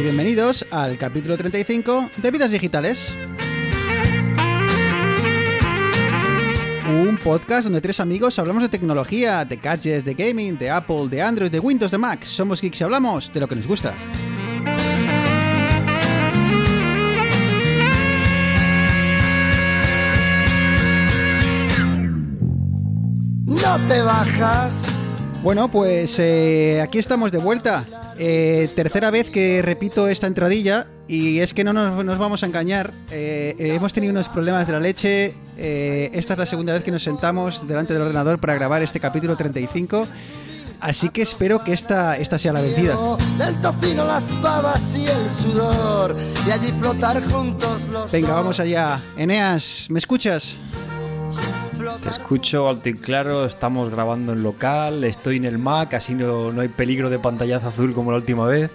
y bienvenidos al capítulo 35 de Vidas Digitales. Un podcast donde tres amigos hablamos de tecnología, de gadgets, de gaming, de Apple, de Android, de Windows, de Mac. Somos geeks y hablamos de lo que nos gusta. No te bajas. Bueno, pues eh, aquí estamos de vuelta. Eh, tercera vez que repito esta entradilla y es que no nos, nos vamos a engañar. Eh, eh, hemos tenido unos problemas de la leche. Eh, esta es la segunda vez que nos sentamos delante del ordenador para grabar este capítulo 35. Así que espero que esta, esta sea la vencida. Del tocino, las babas y el sudor. Y allí flotar juntos los Venga, vamos allá. Eneas, ¿me escuchas? Te escucho alto y claro, estamos grabando en local, estoy en el Mac, así no, no hay peligro de pantallazo azul como la última vez.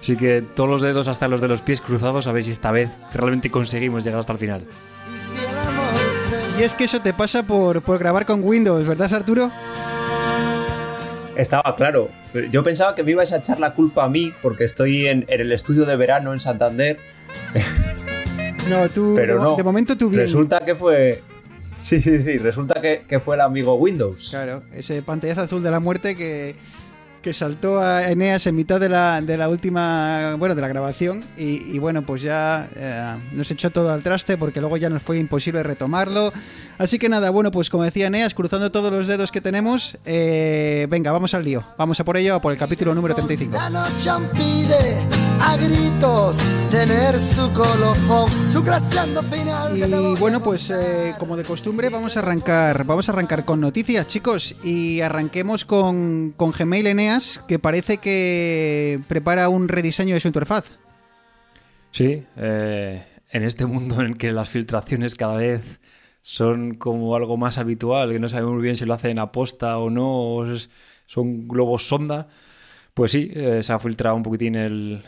Así que todos los dedos hasta los de los pies cruzados a ver si esta vez realmente conseguimos llegar hasta el final. Y es que eso te pasa por, por grabar con Windows, ¿verdad, Arturo? Estaba claro. Yo pensaba que me ibais a echar la culpa a mí porque estoy en, en el estudio de verano en Santander. No, tú. Pero de, no. de momento tú bien. Resulta que fue. Sí, sí, sí. Resulta que, que fue el amigo Windows. Claro, ese pantallazo azul de la muerte que, que saltó a Eneas en mitad de la, de la última, bueno, de la grabación y, y bueno, pues ya eh, nos echó todo al traste porque luego ya nos fue imposible retomarlo. Así que nada, bueno, pues como decía Eneas, cruzando todos los dedos que tenemos, eh, venga, vamos al lío. Vamos a por ello, a por el capítulo número 35. A gritos tener su colofón, su creciendo final. Y bueno, pues eh, como de costumbre vamos a arrancar, vamos a arrancar con noticias, chicos, y arranquemos con, con Gmail Eneas, que parece que prepara un rediseño de su interfaz. Sí, eh, en este mundo en el que las filtraciones cada vez son como algo más habitual, que no sabemos muy bien si lo hacen aposta o no, o es- son globos sonda, pues sí, eh, se ha filtrado un poquitín el,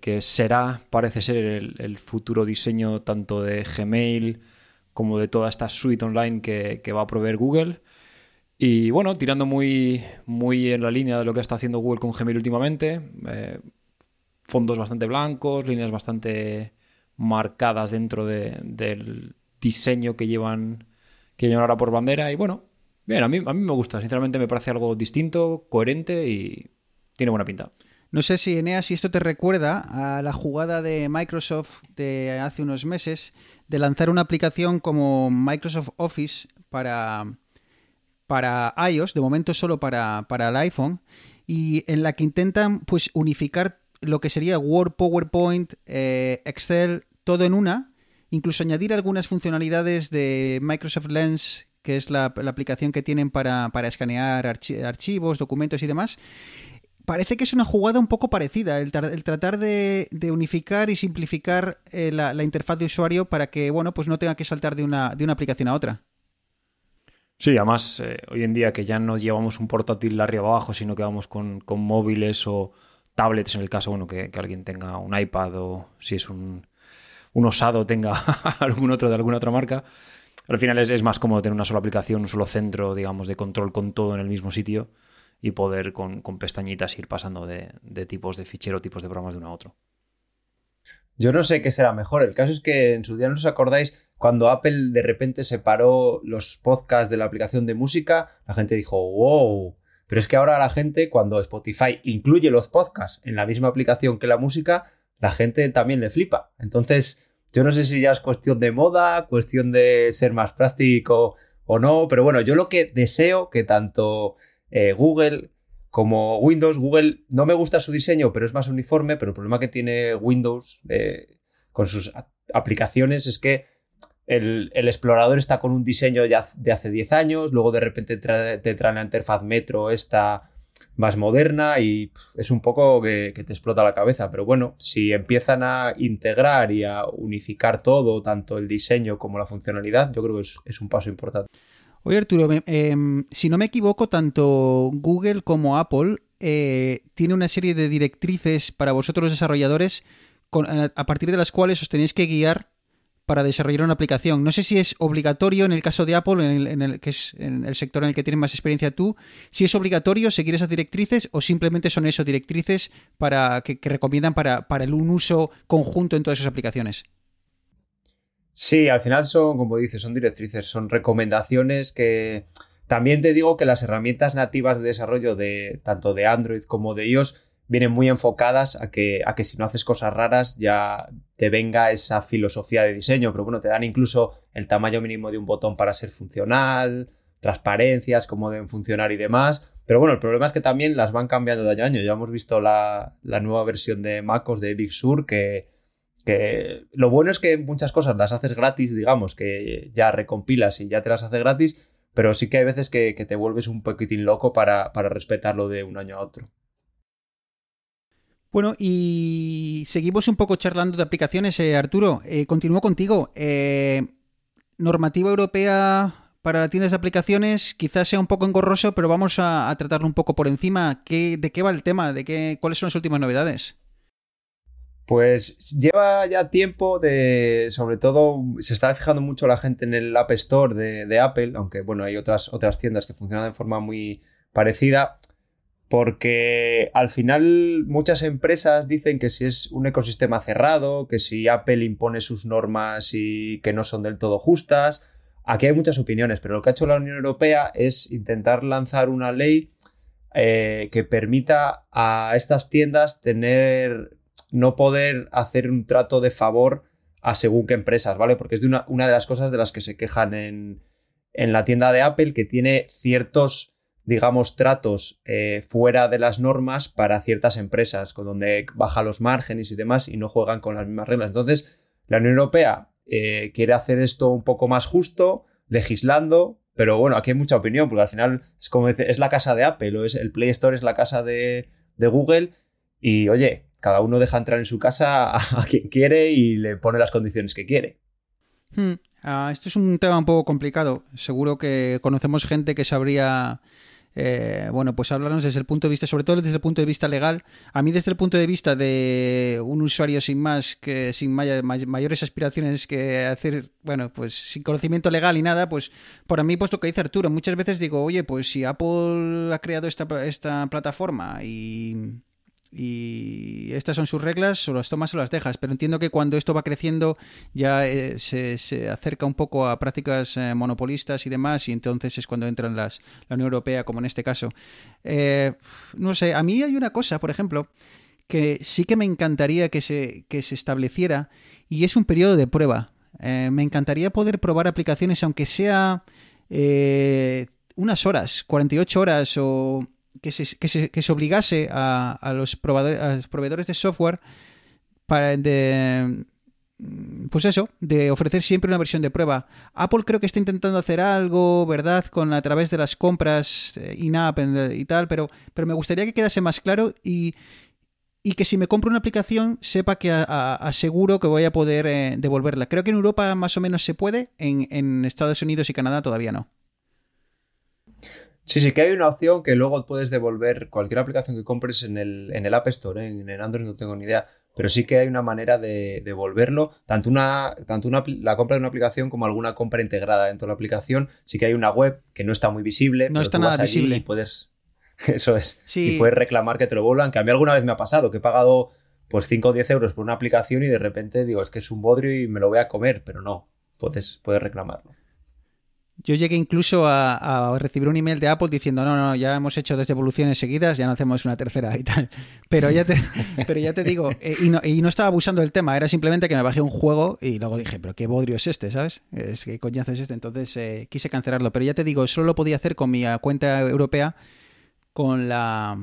que será, parece ser, el, futuro diseño tanto de Gmail como de toda esta suite online que, va a proveer Google. Y bueno, tirando muy, muy en la línea de lo que está haciendo Google con Gmail últimamente, eh, fondos bastante blancos, líneas bastante marcadas dentro de- del diseño que llevan, que llevan ahora por bandera. Y bueno, bien, a mí, a mí me gusta, sinceramente me parece algo distinto, coherente y tiene buena pinta. No sé si Eneas, si esto te recuerda a la jugada de Microsoft de hace unos meses de lanzar una aplicación como Microsoft Office para, para iOS, de momento solo para, para el iPhone, y en la que intentan pues unificar lo que sería Word, PowerPoint, eh, Excel, todo en una, incluso añadir algunas funcionalidades de Microsoft Lens, que es la, aplicación que tienen para, para escanear archi- archivos, documentos y demás. Parece que es una jugada un poco parecida, el, tar- el tratar de, unificar y simplificar eh, la, interfaz de usuario para que, bueno, pues no tenga que saltar de una, de una aplicación a otra. Sí, además, eh, hoy en día que ya no llevamos un portátil arriba abajo, sino que vamos con, móviles o tablets, en el caso, bueno, que, alguien tenga un iPad o si es un, un osado tenga algún otro de alguna otra marca. Al final es, es más cómodo tener una sola aplicación, un solo centro, digamos, de control con todo en el mismo sitio y poder con, con pestañitas ir pasando de, de tipos de fichero, tipos de programas de uno a otro. Yo no sé qué será mejor. El caso es que en su día no os acordáis cuando Apple de repente separó los podcasts de la aplicación de música, la gente dijo, wow. Pero es que ahora la gente, cuando Spotify incluye los podcasts en la misma aplicación que la música, la gente también le flipa. Entonces, yo no sé si ya es cuestión de moda, cuestión de ser más práctico o no, pero bueno, yo lo que deseo que tanto eh, Google como Windows, Google no me gusta su diseño, pero es más uniforme, pero el problema que tiene Windows eh, con sus aplicaciones es que el, explorador está con un diseño ya de hace 10 años, luego de repente te traen la interfaz Metro esta más moderna y es un poco que, te explota la cabeza, pero bueno, si empiezan a integrar y a unificar todo, tanto el diseño como la funcionalidad, yo creo que es un paso importante. Oye Arturo, em, si no me equivoco, tanto Google como Apple eh, tiene una serie de directrices para vosotros los desarrolladores a partir de las cuales os tenéis que guiar para desarrollar una aplicación. No sé si es obligatorio en el caso de Apple, en el, que es en el sector en el que tienes más experiencia tú, si es obligatorio seguir esas directrices o simplemente son eso, directrices para que, recomiendan para, para un uso conjunto en todas esas aplicaciones. Sí, al final son, como dices, son directrices, son recomendaciones que... También te digo que las herramientas nativas de desarrollo de tanto de Android como de iOS vienen muy enfocadas a que, a que si no haces cosas raras ya te venga esa filosofía de diseño, pero bueno, te dan incluso el tamaño mínimo de un botón para ser funcional, transparencias, cómo deben funcionar y demás. Pero bueno, el problema es que también las van cambiando de año a año. Ya hemos visto la, nueva versión de MacOS de Big Sur que, que lo bueno es que muchas cosas las haces gratis, digamos, que ya recompilas y ya te las hace gratis, pero sí que hay veces que, te vuelves un poquitín loco para, para respetarlo de un año a otro. Bueno, y seguimos un poco charlando de aplicaciones, eh, Arturo. Eh, continúo contigo. Eh, normativa europea para tiendas de aplicaciones quizás sea un poco engorroso, pero vamos a, tratarlo un poco por encima. ¿De qué va el tema? ¿De qué, ¿Cuáles son las últimas novedades? Pues lleva ya tiempo de, sobre todo, se está fijando mucho la gente en el App Store de, Apple, aunque bueno, hay otras, otras tiendas que funcionan de forma muy parecida porque al final muchas empresas dicen que si es un ecosistema cerrado, que si Apple impone sus normas y que no son del todo justas, aquí hay muchas opiniones, pero lo que ha hecho la Unión Europea es intentar lanzar una ley eh, que permita a estas tiendas tener, no poder hacer un trato de favor a según qué empresas, ¿vale? Porque es de una, una de las cosas de las que se quejan en, en la tienda de Apple, que tiene ciertos digamos, tratos eh, fuera de las normas para ciertas empresas, con donde baja los márgenes y demás y no juegan con las mismas reglas. Entonces, la Unión Europea eh, quiere hacer esto un poco más justo, legislando, pero bueno, aquí hay mucha opinión, porque al final es como es la casa de Apple, o es el Play Store es la casa de, Google, y oye, cada uno deja entrar en su casa a, quien quiere y le pone las condiciones que quiere. Hmm. Ah, esto es un tema un poco complicado. Seguro que conocemos gente que sabría eh, bueno, pues hablarnos desde el punto de vista, sobre todo desde el punto de vista legal. A mí desde el punto de vista de un usuario sin más, que sin mayores aspiraciones que hacer, bueno, pues sin conocimiento legal y nada, pues para mí, pues lo que dice Arturo, muchas veces digo, oye, pues si Apple ha creado esta, esta plataforma y y estas son sus reglas, o las tomas o las dejas. Pero entiendo que cuando esto va creciendo ya eh, se, acerca un poco a prácticas eh, monopolistas y demás, y entonces es cuando entran las, la Unión Europea, como en este caso. Eh, no sé, a mí hay una cosa, por ejemplo, que sí que me encantaría que se, que se estableciera, y es un periodo de prueba. me encantaría poder probar aplicaciones, aunque sea unas horas, 48 horas o que se, que se, obligase a, los proveedores, de software para de, pues eso, de ofrecer siempre una versión de prueba. Apple creo que está intentando hacer algo, ¿verdad? Con a través de las compras eh, in-app y tal, pero, pero me gustaría que quedase más claro y, y que si me compro una aplicación sepa que aseguro que voy a poder eh, devolverla. Creo que en Europa más o menos se puede, en, en Estados Unidos y Canadá todavía no. Sí, sí, que hay una opción que luego puedes devolver cualquier aplicación que compres en el, en el App Store, ¿eh? en el Android no tengo ni idea, pero sí que hay una manera de devolverlo, tanto, una, tanto una, la compra de una aplicación como alguna compra integrada dentro de la aplicación, sí que hay una web que no está muy visible, no está nada visible. Y puedes, eso es, y puedes reclamar que te lo vuelvan, que a mí alguna vez me ha pasado, que he pagado pues 5 o 10 euros por una aplicación y de repente digo, es que es un bodrio y me lo voy a comer, pero no, puedes, puedes reclamarlo. Yo llegué incluso a, recibir un email de Apple diciendo, no, no, ya hemos hecho dos devoluciones seguidas, ya no hacemos una tercera y tal. Pero ya te, pero ya te digo, eh, y, no, estaba abusando del tema, era simplemente que me bajé un juego y luego dije, pero qué bodrio es este, ¿sabes? Es que coñazo es este. Entonces eh, quise cancelarlo. Pero ya te digo, solo lo podía hacer con mi cuenta europea, con la,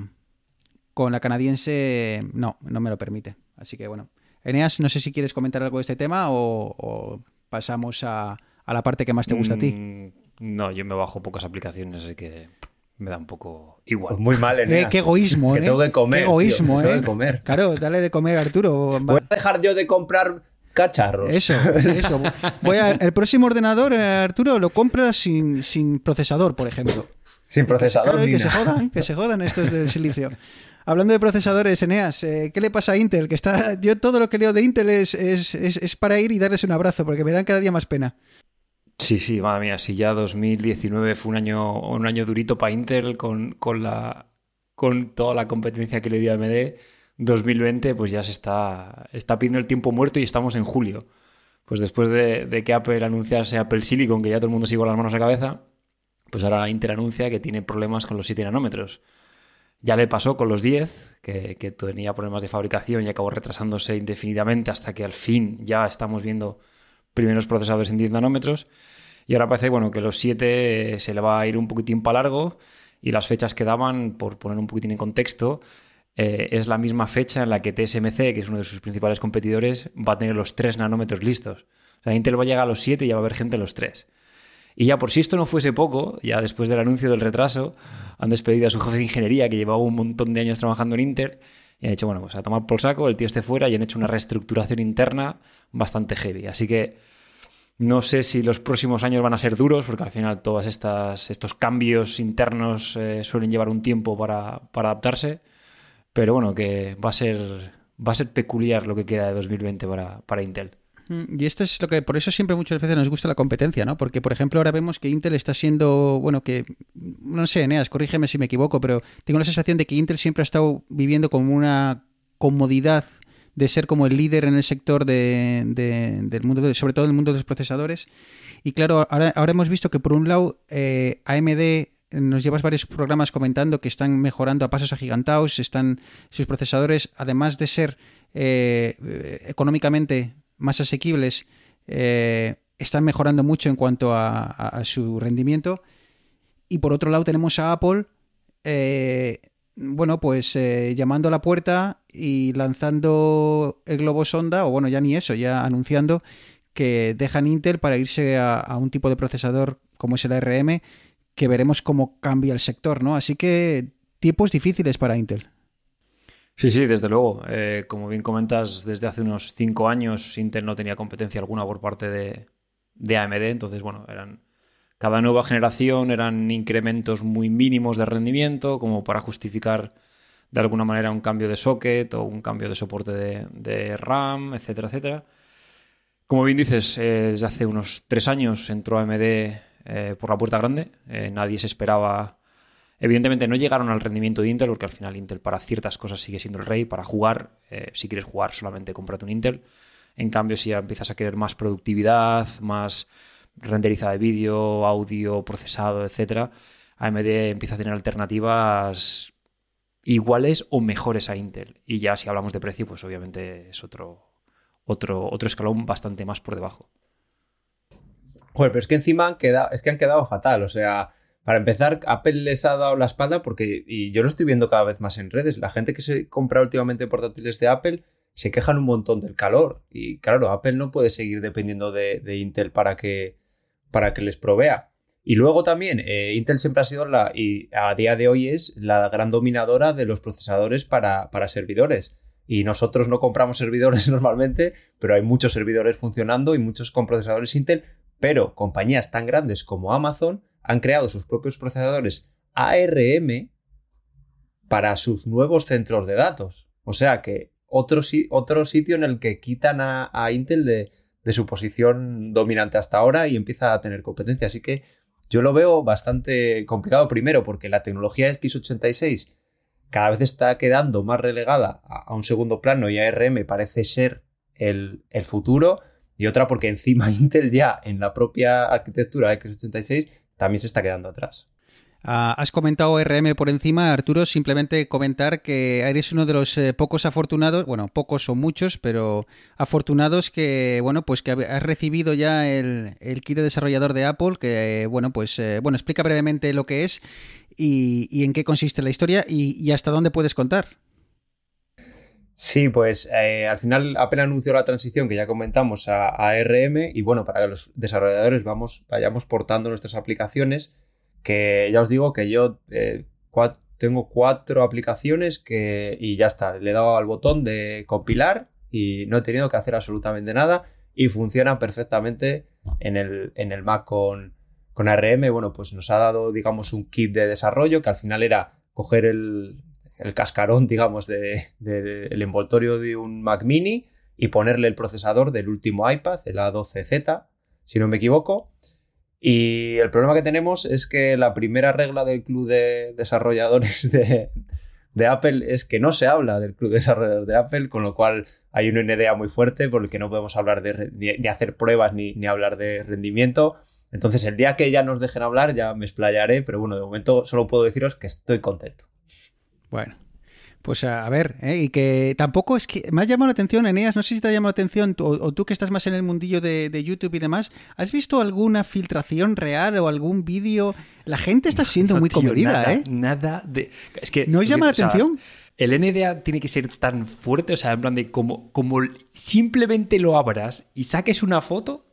con la canadiense, no, no me lo permite. Así que bueno. Eneas, no sé si quieres comentar algo de este tema o pasamos a a la parte que más te gusta a ti. Mm, no, yo me bajo pocas aplicaciones, así que me da un poco igual. Pues muy mal, ¿eh? qué egoísmo, ¿eh? Que tengo que comer. Qué egoísmo, ¿eh? Tengo que comer. Claro, dale de comer, Arturo. Voy a dejar yo de comprar cacharros. Eso, eso. Voy a, el próximo ordenador, eh, Arturo, lo compras sin, sin procesador, por ejemplo. Sin procesador. Claro, que se jodan, que se jodan estos del silicio. Hablando de procesadores, Eneas, eh, ¿qué le pasa a Intel? Que está, yo todo lo que leo de Intel es, es, es, para ir y darles un abrazo, porque me dan cada día más pena. Sí, sí, madre mía, si ya 2019 fue un año, un año durito para Intel con, con, la, con toda la competencia que le dio AMD, 2020 pues ya se está, está pidiendo el tiempo muerto y estamos en julio. Pues después de, de que Apple anunciase Apple Silicon, que ya todo el mundo se con las manos a cabeza, pues ahora Intel anuncia que tiene problemas con los 7 nanómetros. Ya le pasó con los 10, que, que, tenía problemas de fabricación y acabó retrasándose indefinidamente hasta que al fin ya estamos viendo primeros procesadores en 10 nanómetros. Y ahora parece bueno, que los 7 se le va a ir un poquitín para largo y las fechas que daban, por poner un poquitín en contexto, eh, es la misma fecha en la que TSMC, que es uno de sus principales competidores, va a tener los 3 nanómetros listos. O sea, Intel va a llegar a los 7 y ya va a haber gente en los 3. Y ya por si esto no fuese poco, ya después del anuncio del retraso, han despedido a su jefe de ingeniería que llevaba un montón de años trabajando en Intel y han dicho, bueno, pues a tomar por saco, el tío esté fuera y han hecho una reestructuración interna bastante heavy. Así que no sé si los próximos años van a ser duros, porque al final todos estos cambios internos eh, suelen llevar un tiempo para, adaptarse, pero bueno, que va a ser, va a ser peculiar lo que queda de 2020 para, para Intel. Y esto es lo que, por eso siempre muchas veces nos gusta la competencia, ¿no? Porque, por ejemplo, ahora vemos que Intel está siendo, bueno, que, no sé, Eneas, corrígeme si me equivoco, pero tengo la sensación de que Intel siempre ha estado viviendo como una comodidad de ser como el líder en el sector de, del mundo, sobre todo en el mundo de los procesadores. Y claro, ahora, ahora hemos visto que por un lado eh, AMD nos llevas varios programas comentando que están mejorando a pasos agigantados, están sus procesadores, además de ser eh, económicamente más asequibles eh, están mejorando mucho en cuanto a, su rendimiento. Y por otro lado tenemos a Apple, eh, bueno, pues eh, llamando a la puerta y lanzando el globo sonda, o bueno, ya ni eso, ya anunciando que dejan Intel para irse a, a un tipo de procesador como es el ARM, que veremos cómo cambia el sector, ¿no? Así que tiempos difíciles para Intel. Sí, sí, desde luego. Eh, como bien comentas, desde hace unos cinco años Intel no tenía competencia alguna por parte de, AMD, entonces, bueno, eran cada nueva generación eran incrementos muy mínimos de rendimiento, como para justificar de alguna manera un cambio de socket o un cambio de soporte de, RAM, etcétera, etcétera. Como bien dices, eh, desde hace unos tres años entró AMD eh, por la puerta grande. nadie se esperaba Evidentemente no llegaron al rendimiento de Intel, porque al final Intel para ciertas cosas sigue siendo el rey. Para jugar, eh, si quieres jugar, solamente cómprate un Intel. En cambio, si ya empiezas a querer más productividad, más renderizada de vídeo, audio, procesado, etc., AMD empieza a tener alternativas iguales o mejores a Intel. Y ya si hablamos de precio, pues obviamente es otro, otro, otro escalón bastante más por debajo. Joder, pero es que encima han quedado, es que han quedado fatal. O sea, para empezar, Apple les ha dado la espalda porque, y yo lo estoy viendo cada vez más en redes, la gente que se compra últimamente portátiles de Apple se quejan un montón del calor. Y claro, Apple no puede seguir dependiendo de, Intel para que, para que les provea. Y luego también, eh, Intel siempre ha sido la, y a día de hoy es la gran dominadora de los procesadores para, para servidores. Y nosotros no compramos servidores normalmente, pero hay muchos servidores funcionando y muchos con procesadores Intel. Pero compañías tan grandes como Amazon han creado sus propios procesadores ARM para sus nuevos centros de datos. O sea que otro, otro sitio en el que quitan a, Intel de, su posición dominante hasta ahora y empieza a tener competencia. Así que yo lo veo bastante complicado primero porque la tecnología x86 cada vez está quedando más relegada a, un segundo plano y ARM parece ser el, el futuro. Y otra porque encima Intel ya en la propia arquitectura x86 también se está quedando atrás. Ah, has comentado RM por encima, Arturo. Simplemente comentar que eres uno de los eh, pocos afortunados, bueno, pocos o muchos, pero afortunados que, bueno, pues que has recibido ya el, kit de desarrollador de Apple. Que, bueno, pues, eh, bueno, explica brevemente lo que es y, en qué consiste la historia y, hasta dónde puedes contar. Sí, pues eh, al final Apple anunció la transición que ya comentamos a, ARM y bueno, para que los desarrolladores vamos, vayamos portando nuestras aplicaciones, que ya os digo que yo eh, tengo cuatro aplicaciones que, y ya está, le he dado al botón de compilar y no he tenido que hacer absolutamente nada y funciona perfectamente en el, en el Mac con, con ARM. Bueno, pues nos ha dado, digamos, un kit de desarrollo que al final era coger el, el cascarón, digamos, del de, envoltorio de un Mac mini y ponerle el procesador del último iPad, el A12Z, si no me equivoco. Y el problema que tenemos es que la primera regla del club de desarrolladores de, Apple es que no se habla del club de desarrolladores de Apple, con lo cual hay un NDA muy fuerte por el que no podemos hablar de ni, hacer pruebas ni, ni, hablar de rendimiento. Entonces, el día que ya nos dejen hablar, ya me explayaré, pero bueno, de momento solo puedo deciros que estoy contento. Bueno, pues a, ver, ¿eh? y que tampoco es que me ha llamado la atención, Eneas, no sé si te ha llamado la atención, o, tú que estás más en el mundillo de, YouTube y demás, ¿has visto alguna filtración real o algún vídeo? La gente está siendo muy comedida, ¿eh? Nada de... Es que... ¿No os llama la atención? el NDA tiene que ser tan fuerte, o sea, en plan de como, como simplemente lo abras y saques una foto,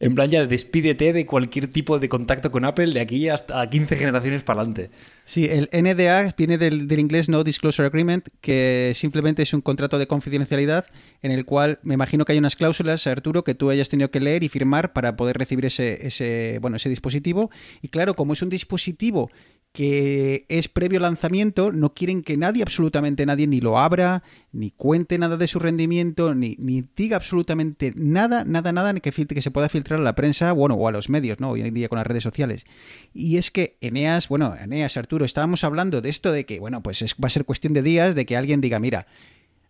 en plan, ya despídete de cualquier tipo de contacto con Apple de aquí hasta 15 generaciones para adelante. Sí, el NDA viene del, inglés No Disclosure Agreement, que simplemente es un contrato de confidencialidad en el cual me imagino que hay unas cláusulas, Arturo, que tú hayas tenido que leer y firmar para poder recibir ese, ese, bueno, ese dispositivo. Y claro, como es un dispositivo que es previo lanzamiento, no quieren que nadie, absolutamente nadie, ni lo abra, ni cuente nada de su rendimiento, ni, ni diga absolutamente nada, nada, nada, ni que, que se pueda filtrar a la prensa, bueno, o a los medios, ¿no? Hoy en día con las redes sociales. Y es que Eneas, bueno, Eneas, Arturo, estábamos hablando de esto de que, bueno, pues va a ser cuestión de días de que alguien diga, mira,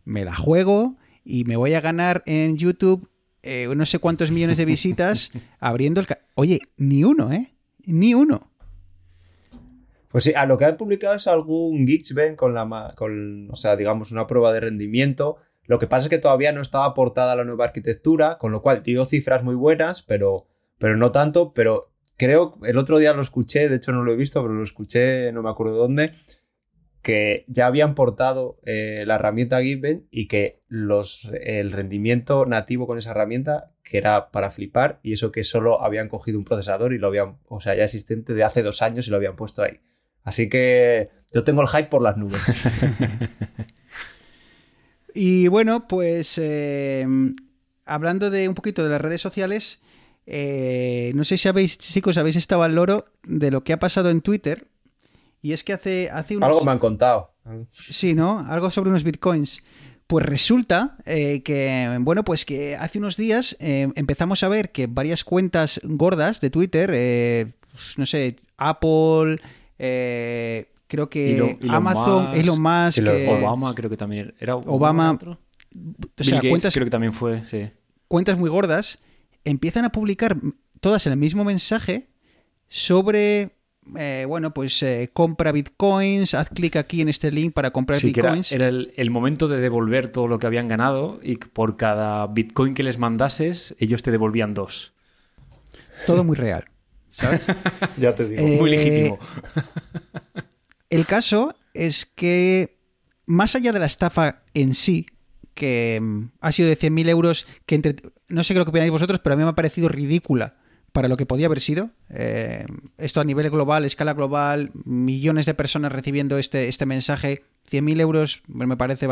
me la juego y me voy a ganar en YouTube eh, no sé cuántos millones de visitas abriendo el... Oye, ni uno, ¿eh? Ni uno. Pues sí, a lo que han publicado es algún Geeksbench con la, con, o sea, digamos, una prueba de rendimiento. Lo que pasa es que todavía no estaba aportada la nueva arquitectura, con lo cual dio cifras muy buenas, pero, pero no tanto. Pero creo, el otro día lo escuché, de hecho no lo he visto, pero lo escuché, no me acuerdo dónde, que ya habían portado eh, la herramienta Geekbench y que los, el rendimiento nativo con esa herramienta, que era para flipar, y eso que solo habían cogido un procesador y lo habían, o sea, ya existente de hace dos años y lo habían puesto ahí. Así que yo tengo el hype por las nubes. y bueno, pues eh, hablando de un poquito de las redes sociales, eh, no sé si habéis, chicos, habéis estado al loro de lo que ha pasado en Twitter. Y es que hace, hace unos... Algo me han contado. Sí, ¿no? Algo sobre unos bitcoins. Pues resulta eh, que, bueno, pues que hace unos días empezamos a ver que varias cuentas gordas de Twitter, pues no sé, Apple, eh, creo que Amazon, Elon Musk, Obama creo que también era Obama. O sea, cuentas, creo que también fue, sí. Cuentas muy gordas empiezan a publicar todas el mismo mensaje sobre eh, bueno, pues eh, compra bitcoins, haz clic aquí en este link para comprar bitcoins. era, el, el, momento de devolver todo lo que habían ganado y por cada bitcoin que les mandases, ellos te devolvían dos. Todo muy real. ya te digo. Muy legítimo. El caso es que, más allá de la estafa en sí, que mm, ha sido de 100.000 euros, que entre, no sé qué lo que opináis vosotros, pero a mí me ha parecido ridícula para lo que podía haber sido. Eh, esto a nivel global, escala global, millones de personas recibiendo este, este mensaje. 100.000 euros, me parece...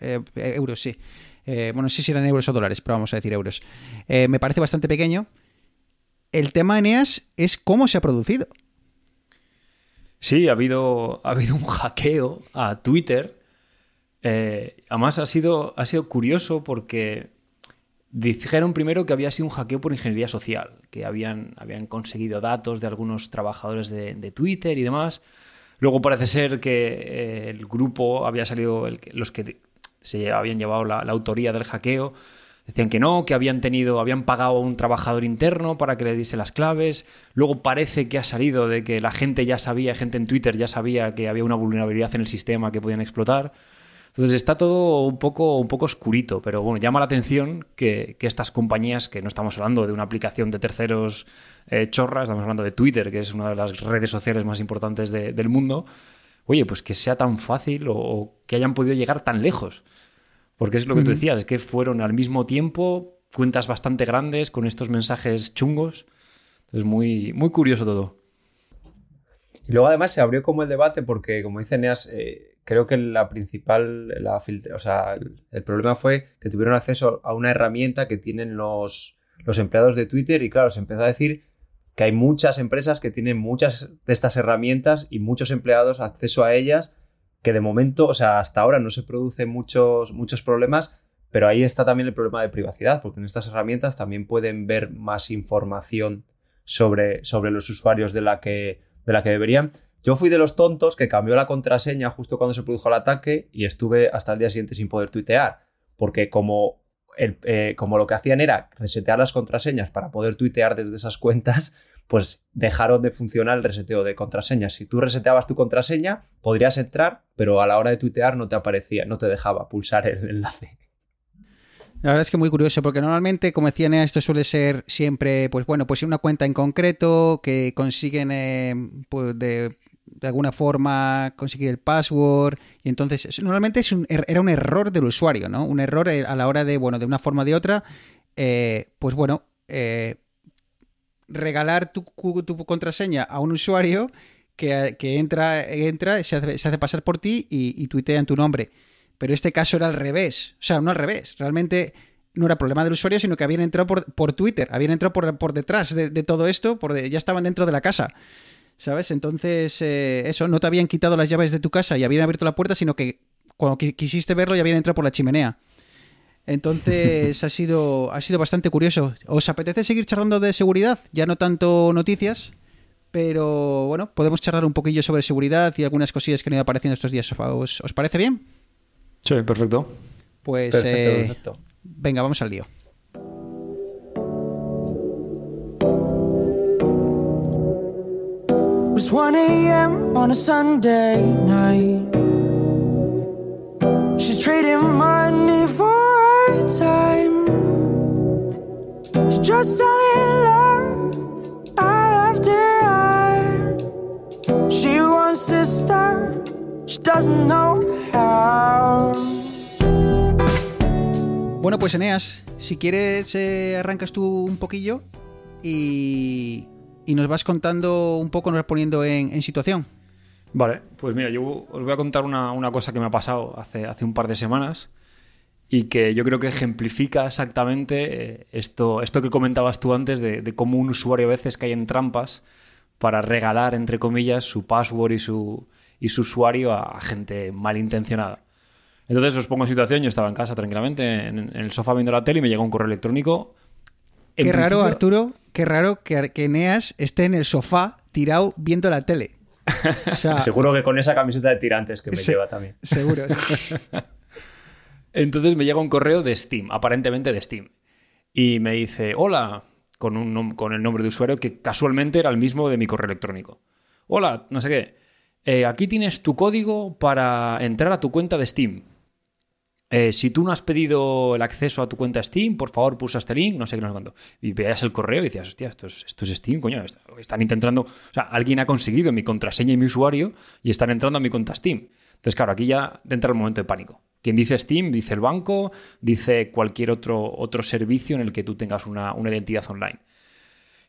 Eh, euros, sí. Eh, bueno, sí si eran euros o dólares, pero vamos a decir euros. me parece bastante pequeño el tema Eneas es cómo se ha producido. Sí, ha habido, ha habido un hackeo a Twitter. Eh, además ha sido, ha sido curioso porque dijeron primero que había sido un hackeo por ingeniería social, que habían, habían conseguido datos de algunos trabajadores de, Twitter y demás. Luego parece ser que eh, el grupo había salido, los que se habían llevado la autoría del hackeo, Decían que no, que habían tenido, habían pagado a un trabajador interno para que le diese las claves. Luego parece que ha salido de que la gente ya sabía, gente en Twitter ya sabía que había una vulnerabilidad en el sistema que podían explotar. Entonces está todo un poco, un poco oscurito, pero bueno, llama la atención que, estas compañías, que no estamos hablando de una aplicación de terceros eh, chorras, estamos hablando de Twitter, que es una de las redes sociales más importantes del mundo, oye, pues que sea tan fácil o que hayan podido llegar tan lejos. Porque es lo que tú decías, es que fueron al mismo tiempo cuentas bastante grandes con estos mensajes chungos. Entonces, muy, muy curioso todo. Y luego además se abrió como el debate porque, como dice Neas, eh, creo que la principal, la o sea, el, problema fue que tuvieron acceso a una herramienta que tienen los, los empleados de Twitter y claro, se empezó a decir que hay muchas empresas que tienen muchas de estas herramientas y muchos empleados acceso a ellas que de momento, o sea, hasta ahora no se producen muchos, muchos problemas, pero ahí está también el problema de privacidad, porque en estas herramientas también pueden ver más información sobre, sobre los usuarios de la, que, de la que deberían. Yo fui de los tontos que cambió la contraseña justo cuando se produjo el ataque y estuve hasta el día siguiente sin poder tuitear, porque como, eh, como lo que hacían era resetear las contraseñas para poder tuitear desde esas cuentas, pues dejaron de funcionar el reseteo de contraseñas. Si tú reseteabas tu contraseña, podrías entrar, pero a la hora de tuitear no te aparecía, no te dejaba pulsar el enlace. La verdad es que muy curioso, porque normalmente, como decía Nea, esto suele ser siempre, pues bueno, pues una cuenta en concreto que consiguen eh, pues de, alguna forma conseguir el password y entonces normalmente es un, er, era un error del usuario, ¿no? Un error eh, a la hora de, bueno, de una forma o de otra, eh, pues bueno, regalar tu, tu, contraseña a un usuario que, entra, entra se, hace, se hace pasar por ti y, y tuitea en tu nombre. Pero este caso era al revés. O sea, no al revés. Realmente no era problema del usuario, sino que habían entrado por, Twitter, habían entrado por, detrás de, todo esto, por ya estaban dentro de la casa. ¿Sabes? Entonces, eh, eso, no te habían quitado las llaves de tu casa y habían abierto la puerta, sino que cuando quisiste verlo ya habían entrado por la chimenea. Entonces ha sido, ha sido bastante curioso. ¿Os apetece seguir charlando de seguridad? Ya no tanto noticias, pero bueno, podemos charlar un poquillo sobre seguridad y algunas cosillas que han ido apareciendo estos días. os parece bien? Sí, perfecto. Pues perfecto, eh, perfecto. venga, vamos al lío. It was 1 a.m. on a Sunday night. Trading money for time. She's just selling love after. She wants to start. She doesn't know bueno, pues Eneas, si quieres eh, arrancas tú un poquillo y, nos vas contando un poco, nos vas poniendo en, situación. Vale, pues mira, yo os voy a contar una, cosa que me ha pasado hace, hace un par de semanas y que yo creo que ejemplifica exactamente eh, esto, esto que comentabas tú antes de, de, cómo un usuario a veces cae en trampas para regalar, entre comillas, su password y su, y su usuario a gente malintencionada. Entonces os pongo en situación, yo estaba en casa tranquilamente, en, el sofá viendo la tele y me llega un correo electrónico. qué raro, Arturo, qué raro que, que Eneas esté en el sofá tirado viendo la tele. seguro que con esa camiseta de tirantes que me lleva también. Seguro. Entonces me llega un correo de Steam, aparentemente de Steam. Y me dice, hola, con, un, con el nombre de usuario que casualmente era el mismo de mi correo electrónico. Hola, no sé qué. Eh, aquí tienes tu código para entrar a tu cuenta de Steam. Eh, si tú no has pedido el acceso a tu cuenta Steam, por favor pulsa este link, no sé qué, no sé cuándo. Y veas el correo y decías, hostia, esto es, Steam, coño. Están intentando. O sea, alguien ha conseguido mi contraseña y mi usuario y están entrando a mi cuenta Steam. Entonces, claro, aquí ya entra el momento de pánico. Quien dice Steam, dice el banco, dice cualquier otro, otro servicio en el que tú tengas una, identidad online.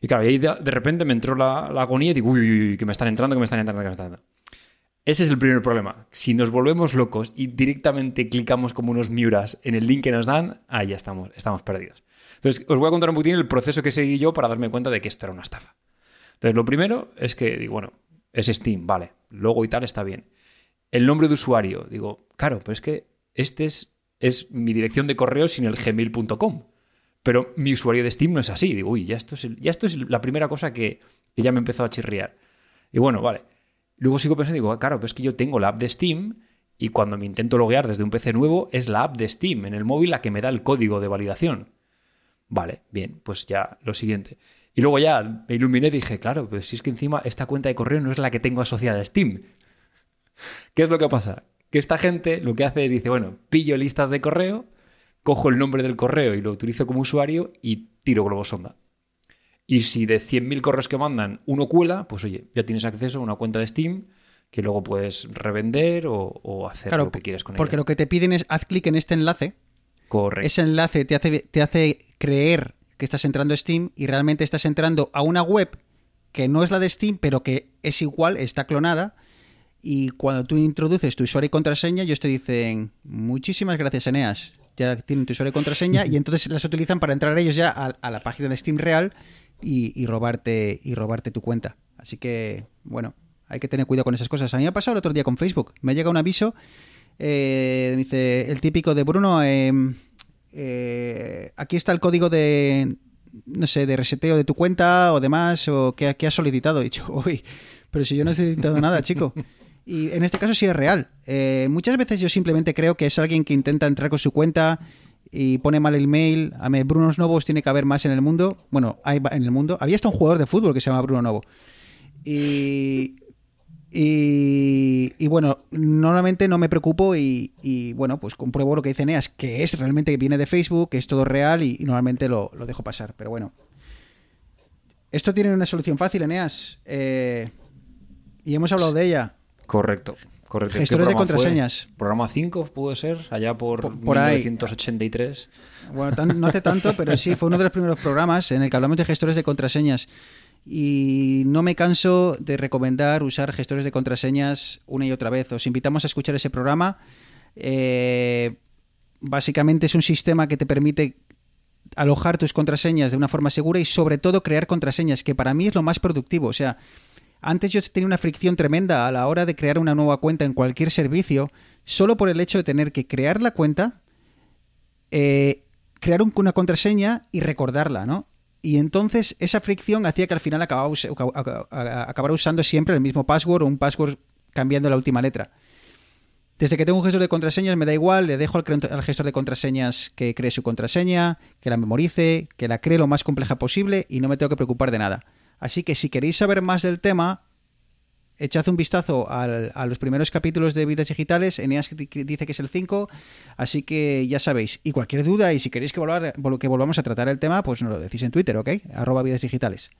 Y claro, ahí de, repente me entró la, agonía y digo, uy, uy, uy, que me están entrando, que me están entrando, que me están entrando. Ese es el primer problema. Si nos volvemos locos y directamente clicamos como unos miuras en el link que nos dan, ahí ya estamos, estamos perdidos. Entonces, os voy a contar un poquitín el proceso que seguí yo para darme cuenta de que esto era una estafa. Entonces, lo primero es que digo, bueno, es Steam, vale, logo y tal está bien. El nombre de usuario, digo, claro, pero es que este es, es mi dirección de correo sin el gmail.com. Pero mi usuario de Steam no es así. Digo, uy, ya esto es, ya esto es la primera cosa que, que ya me empezó a chirriar. Y bueno, vale. Luego sigo pensando y digo, ah, claro, pero es que yo tengo la app de Steam y cuando me intento loguear desde un PC nuevo es la app de Steam en el móvil la que me da el código de validación. Vale, bien, pues ya lo siguiente. Y luego ya me iluminé y dije, claro, pero si es que encima esta cuenta de correo no es la que tengo asociada a Steam. ¿Qué es lo que pasa? Que esta gente lo que hace es dice, bueno, pillo listas de correo, cojo el nombre del correo y lo utilizo como usuario y tiro globosonda. Y si de 100.000 correos que mandan uno cuela, pues oye, ya tienes acceso a una cuenta de Steam que luego puedes revender o, hacer lo que quieras con ella. Porque lo que te piden es haz clic en este enlace. Correcto. Ese enlace te hace, te hace creer que estás entrando a Steam y realmente estás entrando a una web que no es la de Steam, pero que es igual, está clonada. Y cuando tú introduces tu usuario y contraseña, ellos te dicen, muchísimas gracias, Eneas. Ya tienen tu usuario y contraseña y entonces las utilizan para entrar ellos ya a la página de Steam real y, robarte, y robarte tu cuenta. Así que, bueno, Hay que tener cuidado con esas cosas. A mí me ha pasado el otro día con Facebook. Me ha llegado un aviso. eh, dice el típico de Bruno. eh, eh, aquí está el código de. No sé, de reseteo de tu cuenta o demás. O que, que has solicitado. He dicho, uy, pero si yo no he solicitado nada, chico. Y en este caso sí es real. Eh, muchas veces yo simplemente creo que es alguien que intenta entrar con su cuenta y pone mal el mail. A mí, Brunos Novos tiene que haber más en el mundo. Bueno, hay en el mundo. Había hasta un jugador de fútbol que se llama Bruno Novo. Y, y, y bueno, normalmente no me preocupo y, y, bueno, pues compruebo lo que dice Neas, que es realmente que viene de Facebook, que es todo real y, y normalmente lo, lo dejo pasar. Pero bueno, esto tiene una solución fácil, Eneas. Eh, y hemos hablado de ella. Correcto, correcto. ¿Qué Gestores de fue? contraseñas. Programa 5 puede ser, allá por, Por- por ahí. 1983. Bueno, tan- no hace tanto, pero sí, fue uno de los primeros programas en el que hablamos de gestores de contraseñas. Y no me canso de recomendar usar gestores de contraseñas una y otra vez. Os invitamos a escuchar ese programa. Eh, básicamente es un sistema que te permite alojar tus contraseñas de una forma segura y sobre todo crear contraseñas, que para mí es lo más productivo. O sea, antes yo tenía una fricción tremenda a la hora de crear una nueva cuenta en cualquier servicio, solo por el hecho de tener que crear la cuenta, eh, crear un- una contraseña y recordarla, ¿no? Y entonces esa fricción hacía que al final acabara usando siempre el mismo password o un password cambiando la última letra. Desde que tengo un gestor de contraseñas me da igual, le dejo al gestor de contraseñas que cree su contraseña, que la memorice, que la cree lo más compleja posible y no me tengo que preocupar de nada. Así que si queréis saber más del tema, echad un vistazo a los primeros capítulos de Vidas Digitales. Eneas di- dice que es el 5, así que ya sabéis. Y cualquier duda, y si queréis que volvamos a tratar el tema, pues nos lo decís en Twitter, ¿ok? Arroba Vidas Digitales.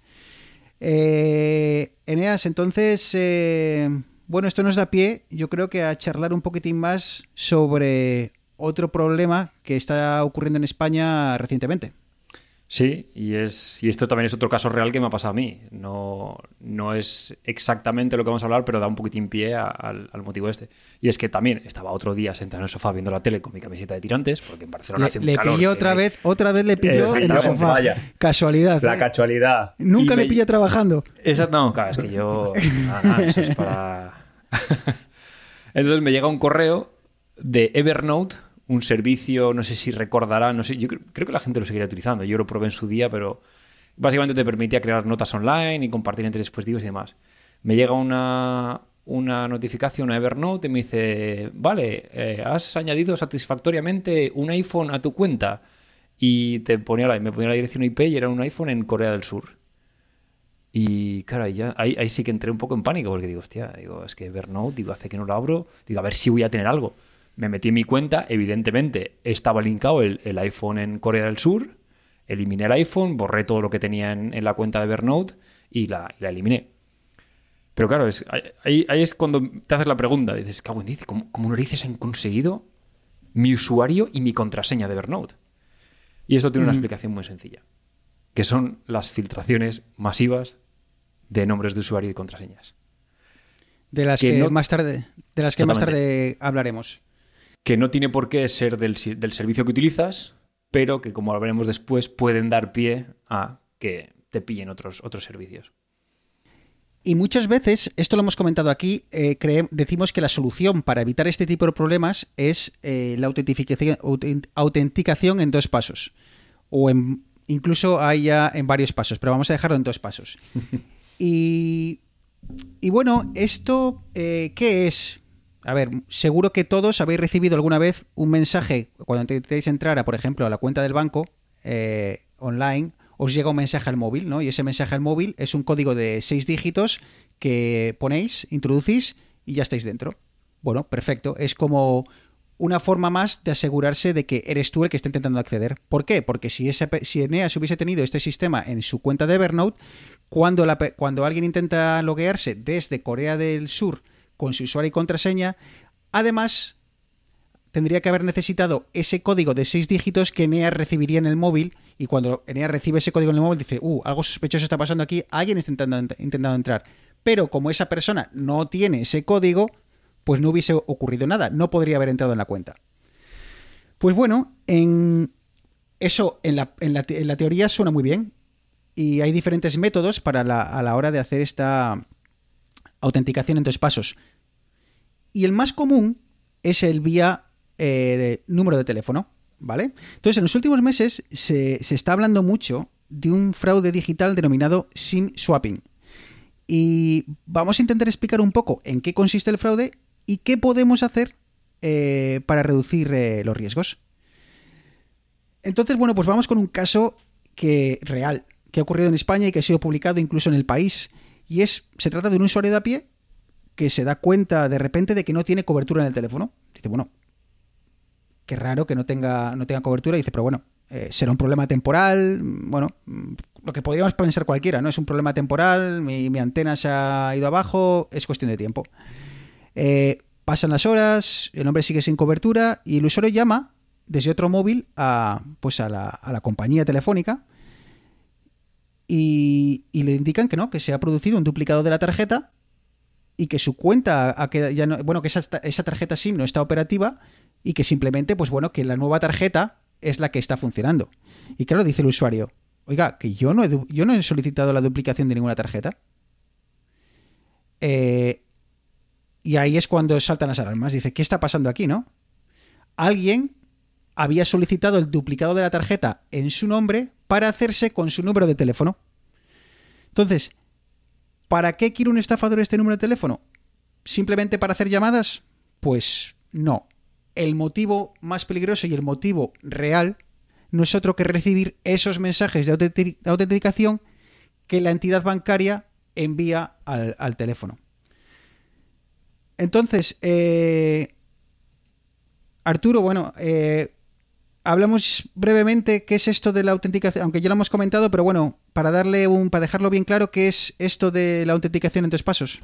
Eh, Eneas, entonces, eh, bueno, esto nos da pie, yo creo que a charlar un poquitín más sobre otro problema que está ocurriendo en España recientemente. Sí, y, es, y esto también es otro caso real que me ha pasado a mí. No, no es exactamente lo que vamos a hablar, pero da un poquitín pie a- al, al motivo este. Y es que también estaba otro día sentado en el sofá viendo la tele con mi camiseta de tirantes, porque en Barcelona Le, hace un le calor. pilló que otra vez, otra vez le pilló en el sofá. vaya. Casualidad. La ¿eh? casualidad. Nunca y le me- pilla trabajando. Esa, no, claro, es que yo. Nada, nada, eso es para. Entonces me llega un correo de Evernote, un servicio, no sé si recordará, no sé, yo creo, que la gente lo seguirá utilizando. Yo lo probé en su día, pero básicamente te permitía crear notas online y compartir entre dispositivos y demás. Me llega una, una notificación a Evernote y me dice: Vale, eh, has añadido satisfactoriamente un iPhone a tu cuenta. Y te ponía la, me ponía la dirección IP y era un iPhone en Corea del Sur. Y claro, ya, ahí, ahí sí que entré un poco en pánico porque digo, hostia, digo, es que Evernote, digo, hace que no lo abro, digo, a ver si voy a tener algo. Me metí en mi cuenta, evidentemente estaba linkado el, el iPhone en Corea del Sur, eliminé el iPhone, borré todo lo que tenía en, en la cuenta de Evernote y la, y la eliminé. Pero claro, es, ahí, ahí es cuando te haces la pregunta, dices, cago en diez, ¿cómo, ¿cómo narices han conseguido mi usuario y mi contraseña de Evernote? Y esto tiene una explicación muy sencilla, que son las filtraciones masivas de nombres de usuario y contraseñas. De las Que que, no- más tarde, de las que más tarde hablaremos. Que no tiene por qué ser del, del servicio que utilizas, pero que, como veremos después, pueden dar pie a que te pillen otros, otros servicios. Y muchas veces, esto lo hemos comentado aquí, eh, decimos que la solución para evitar este tipo de problemas es eh, la autentificación, autenticación en dos pasos. O en, incluso hay ya en varios pasos, pero vamos a dejarlo en dos pasos. y, y bueno, ¿esto eh, qué es? A ver, seguro que todos habéis recibido alguna vez un mensaje cuando intentáis entrar, a, por ejemplo, a la cuenta del banco eh, online, os llega un mensaje al móvil, ¿no? Y ese mensaje al móvil es un código de seis dígitos que ponéis, introducís y ya estáis dentro. Bueno, perfecto. Es como una forma más de asegurarse de que eres tú el que está intentando acceder. ¿Por qué? Porque si, si Eneas hubiese tenido este sistema en su cuenta de Evernote, cuando, la cuando alguien intenta loguearse desde Corea del Sur con su usuario y contraseña, además tendría que haber necesitado ese código de seis dígitos que Eneas recibiría en el móvil y cuando Eneas recibe ese código en el móvil dice, uh, algo sospechoso está pasando aquí, alguien está intentando, entrar. Pero como esa persona no tiene ese código, pues no hubiese ocurrido nada, no podría haber entrado en la cuenta. Pues bueno, en eso en la, teoría suena muy bien y hay diferentes métodos para a la hora de hacer esta autenticación en dos pasos. Y el más común es el vía eh, número de teléfono, ¿vale? Entonces, en los últimos meses se, se está hablando mucho de un fraude digital denominado SIM swapping. Y vamos a intentar explicar un poco en qué consiste el fraude y qué podemos hacer eh, para reducir eh, los riesgos. Entonces, bueno, pues vamos con un caso que real, que ha ocurrido en España y que ha sido publicado incluso en el país. Y es, se trata de un usuario de a pie que se da cuenta de repente de que no tiene cobertura en el teléfono. Dice, bueno, qué raro que no tenga, no tenga cobertura. dice, pero bueno, eh, será un problema temporal. Bueno, lo que podríamos pensar cualquiera, ¿no? Es un problema temporal, mi, antena se ha ido abajo, es cuestión de tiempo. Eh, Pasan las horas, el hombre sigue sin cobertura y el usuario llama desde otro móvil a, pues a, la, compañía telefónica y, le indican que no, que se ha producido un duplicado de la tarjeta y que su cuenta ha quedado, ya no, bueno, que esa, esa, tarjeta SIM no está operativa y que simplemente, pues bueno, que la nueva tarjeta es la que está funcionando. Y claro, dice el usuario, oiga, que yo no he, yo no he solicitado la duplicación de ninguna tarjeta. Eh, y ahí es cuando saltan las alarmas. Dice, ¿qué está pasando aquí, no? Alguien había solicitado el duplicado de la tarjeta en su nombre para hacerse con su número de teléfono. Entonces, ¿para qué quiere un estafador este número de teléfono? ¿Simplemente para hacer llamadas? Pues no. El motivo más peligroso y el motivo real no es otro que recibir esos mensajes de autenticación que la entidad bancaria envía al, teléfono. Entonces, eh, Arturo, bueno, eh, hablamos brevemente qué es esto de la autenticación, aunque ya lo hemos comentado, pero bueno, para darle un, para dejarlo bien claro, ¿qué es esto de la autenticación en dos pasos?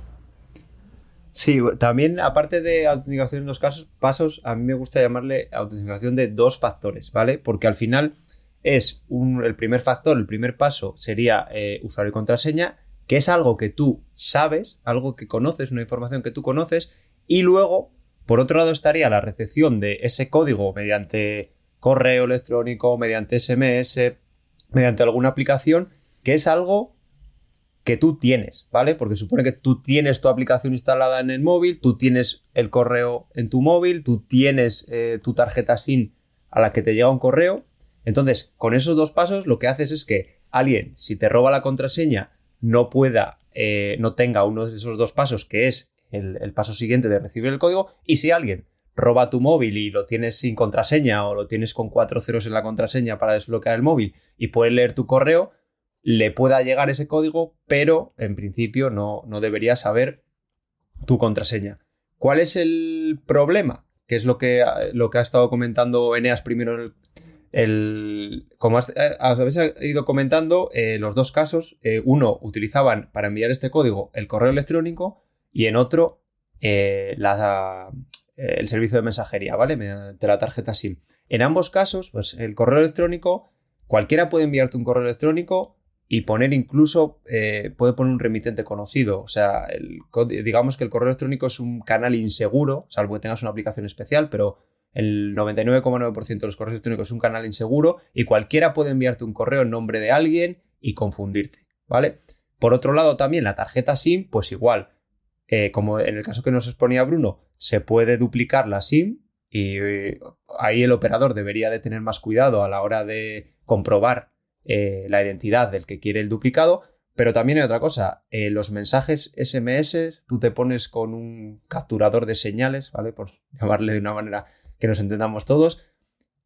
Sí, también aparte de autenticación en dos pasos, a mí me gusta llamarle autenticación de dos factores, ¿vale? Porque al final es un, el primer factor, el primer paso sería eh, usuario y contraseña que es algo que tú sabes, algo que conoces, una información que tú conoces, y luego, por otro lado, estaría la recepción de ese código mediante correo electrónico, mediante SMS, mediante alguna aplicación, que es algo que tú tienes, ¿vale? Porque supone que tú tienes tu aplicación instalada en el móvil, tú tienes el correo en tu móvil, tú tienes eh, tu tarjeta SIM a la que te llega un correo. Entonces, con esos dos pasos, lo que haces es que alguien, si te roba la contraseña no pueda, eh, no tenga uno de esos dos pasos, que es el, paso siguiente de recibir el código, y si alguien roba tu móvil y lo tienes sin contraseña o lo tienes con cuatro ceros en la contraseña para desbloquear el móvil y puede leer tu correo, le pueda llegar ese código, pero en principio no, no debería saber tu contraseña. ¿Cuál es el problema? Que es lo que, lo que ha estado comentando Eneas primero el, el, como eh, habéis ido comentando, eh, los dos casos, eh, uno utilizaban para enviar este código el correo electrónico y en otro el servicio de mensajería, ¿vale? Mediante la tarjeta SIM. En ambos casos, pues el correo electrónico, cualquiera puede enviarte un correo electrónico y poner incluso, puede poner un remitente conocido. O sea, digamos que el correo electrónico es un canal inseguro, salvo que tengas una aplicación especial, pero el 99,9% de los correos electrónicos es un canal inseguro y cualquiera puede enviarte un correo en nombre de alguien y confundirte, ¿vale? Por otro lado, también la tarjeta SIM, pues igual, eh, como en el caso que nos exponía Bruno, se puede duplicar la SIM y eh, ahí el operador debería de tener más cuidado a la hora de comprobar eh, la identidad del que quiere el duplicado, pero también hay otra cosa, los mensajes SMS, tú te pones con un capturador de señales, ¿vale? Por llamarle de una manera que nos entendamos todos.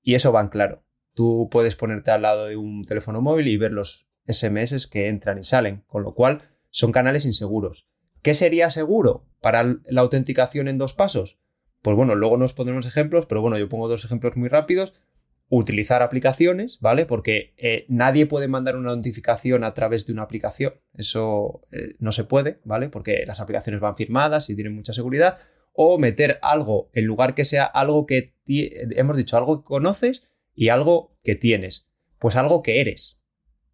Y eso va en claro. Tú puedes ponerte al lado de un teléfono móvil y ver los SMS que entran y salen, con lo cual son canales inseguros. ¿Qué sería seguro para la autenticación en dos pasos? Pues bueno, luego nos pondremos ejemplos, pero bueno, yo pongo dos ejemplos muy rápidos. Utilizar aplicaciones, ¿vale? Porque eh, nadie puede mandar una notificación a través de una aplicación. Eso eh, no se puede, ¿vale? Porque las aplicaciones van firmadas y tienen mucha seguridad o meter algo en lugar que sea algo que hemos dicho, algo que conoces y algo que tienes. Pues algo que eres,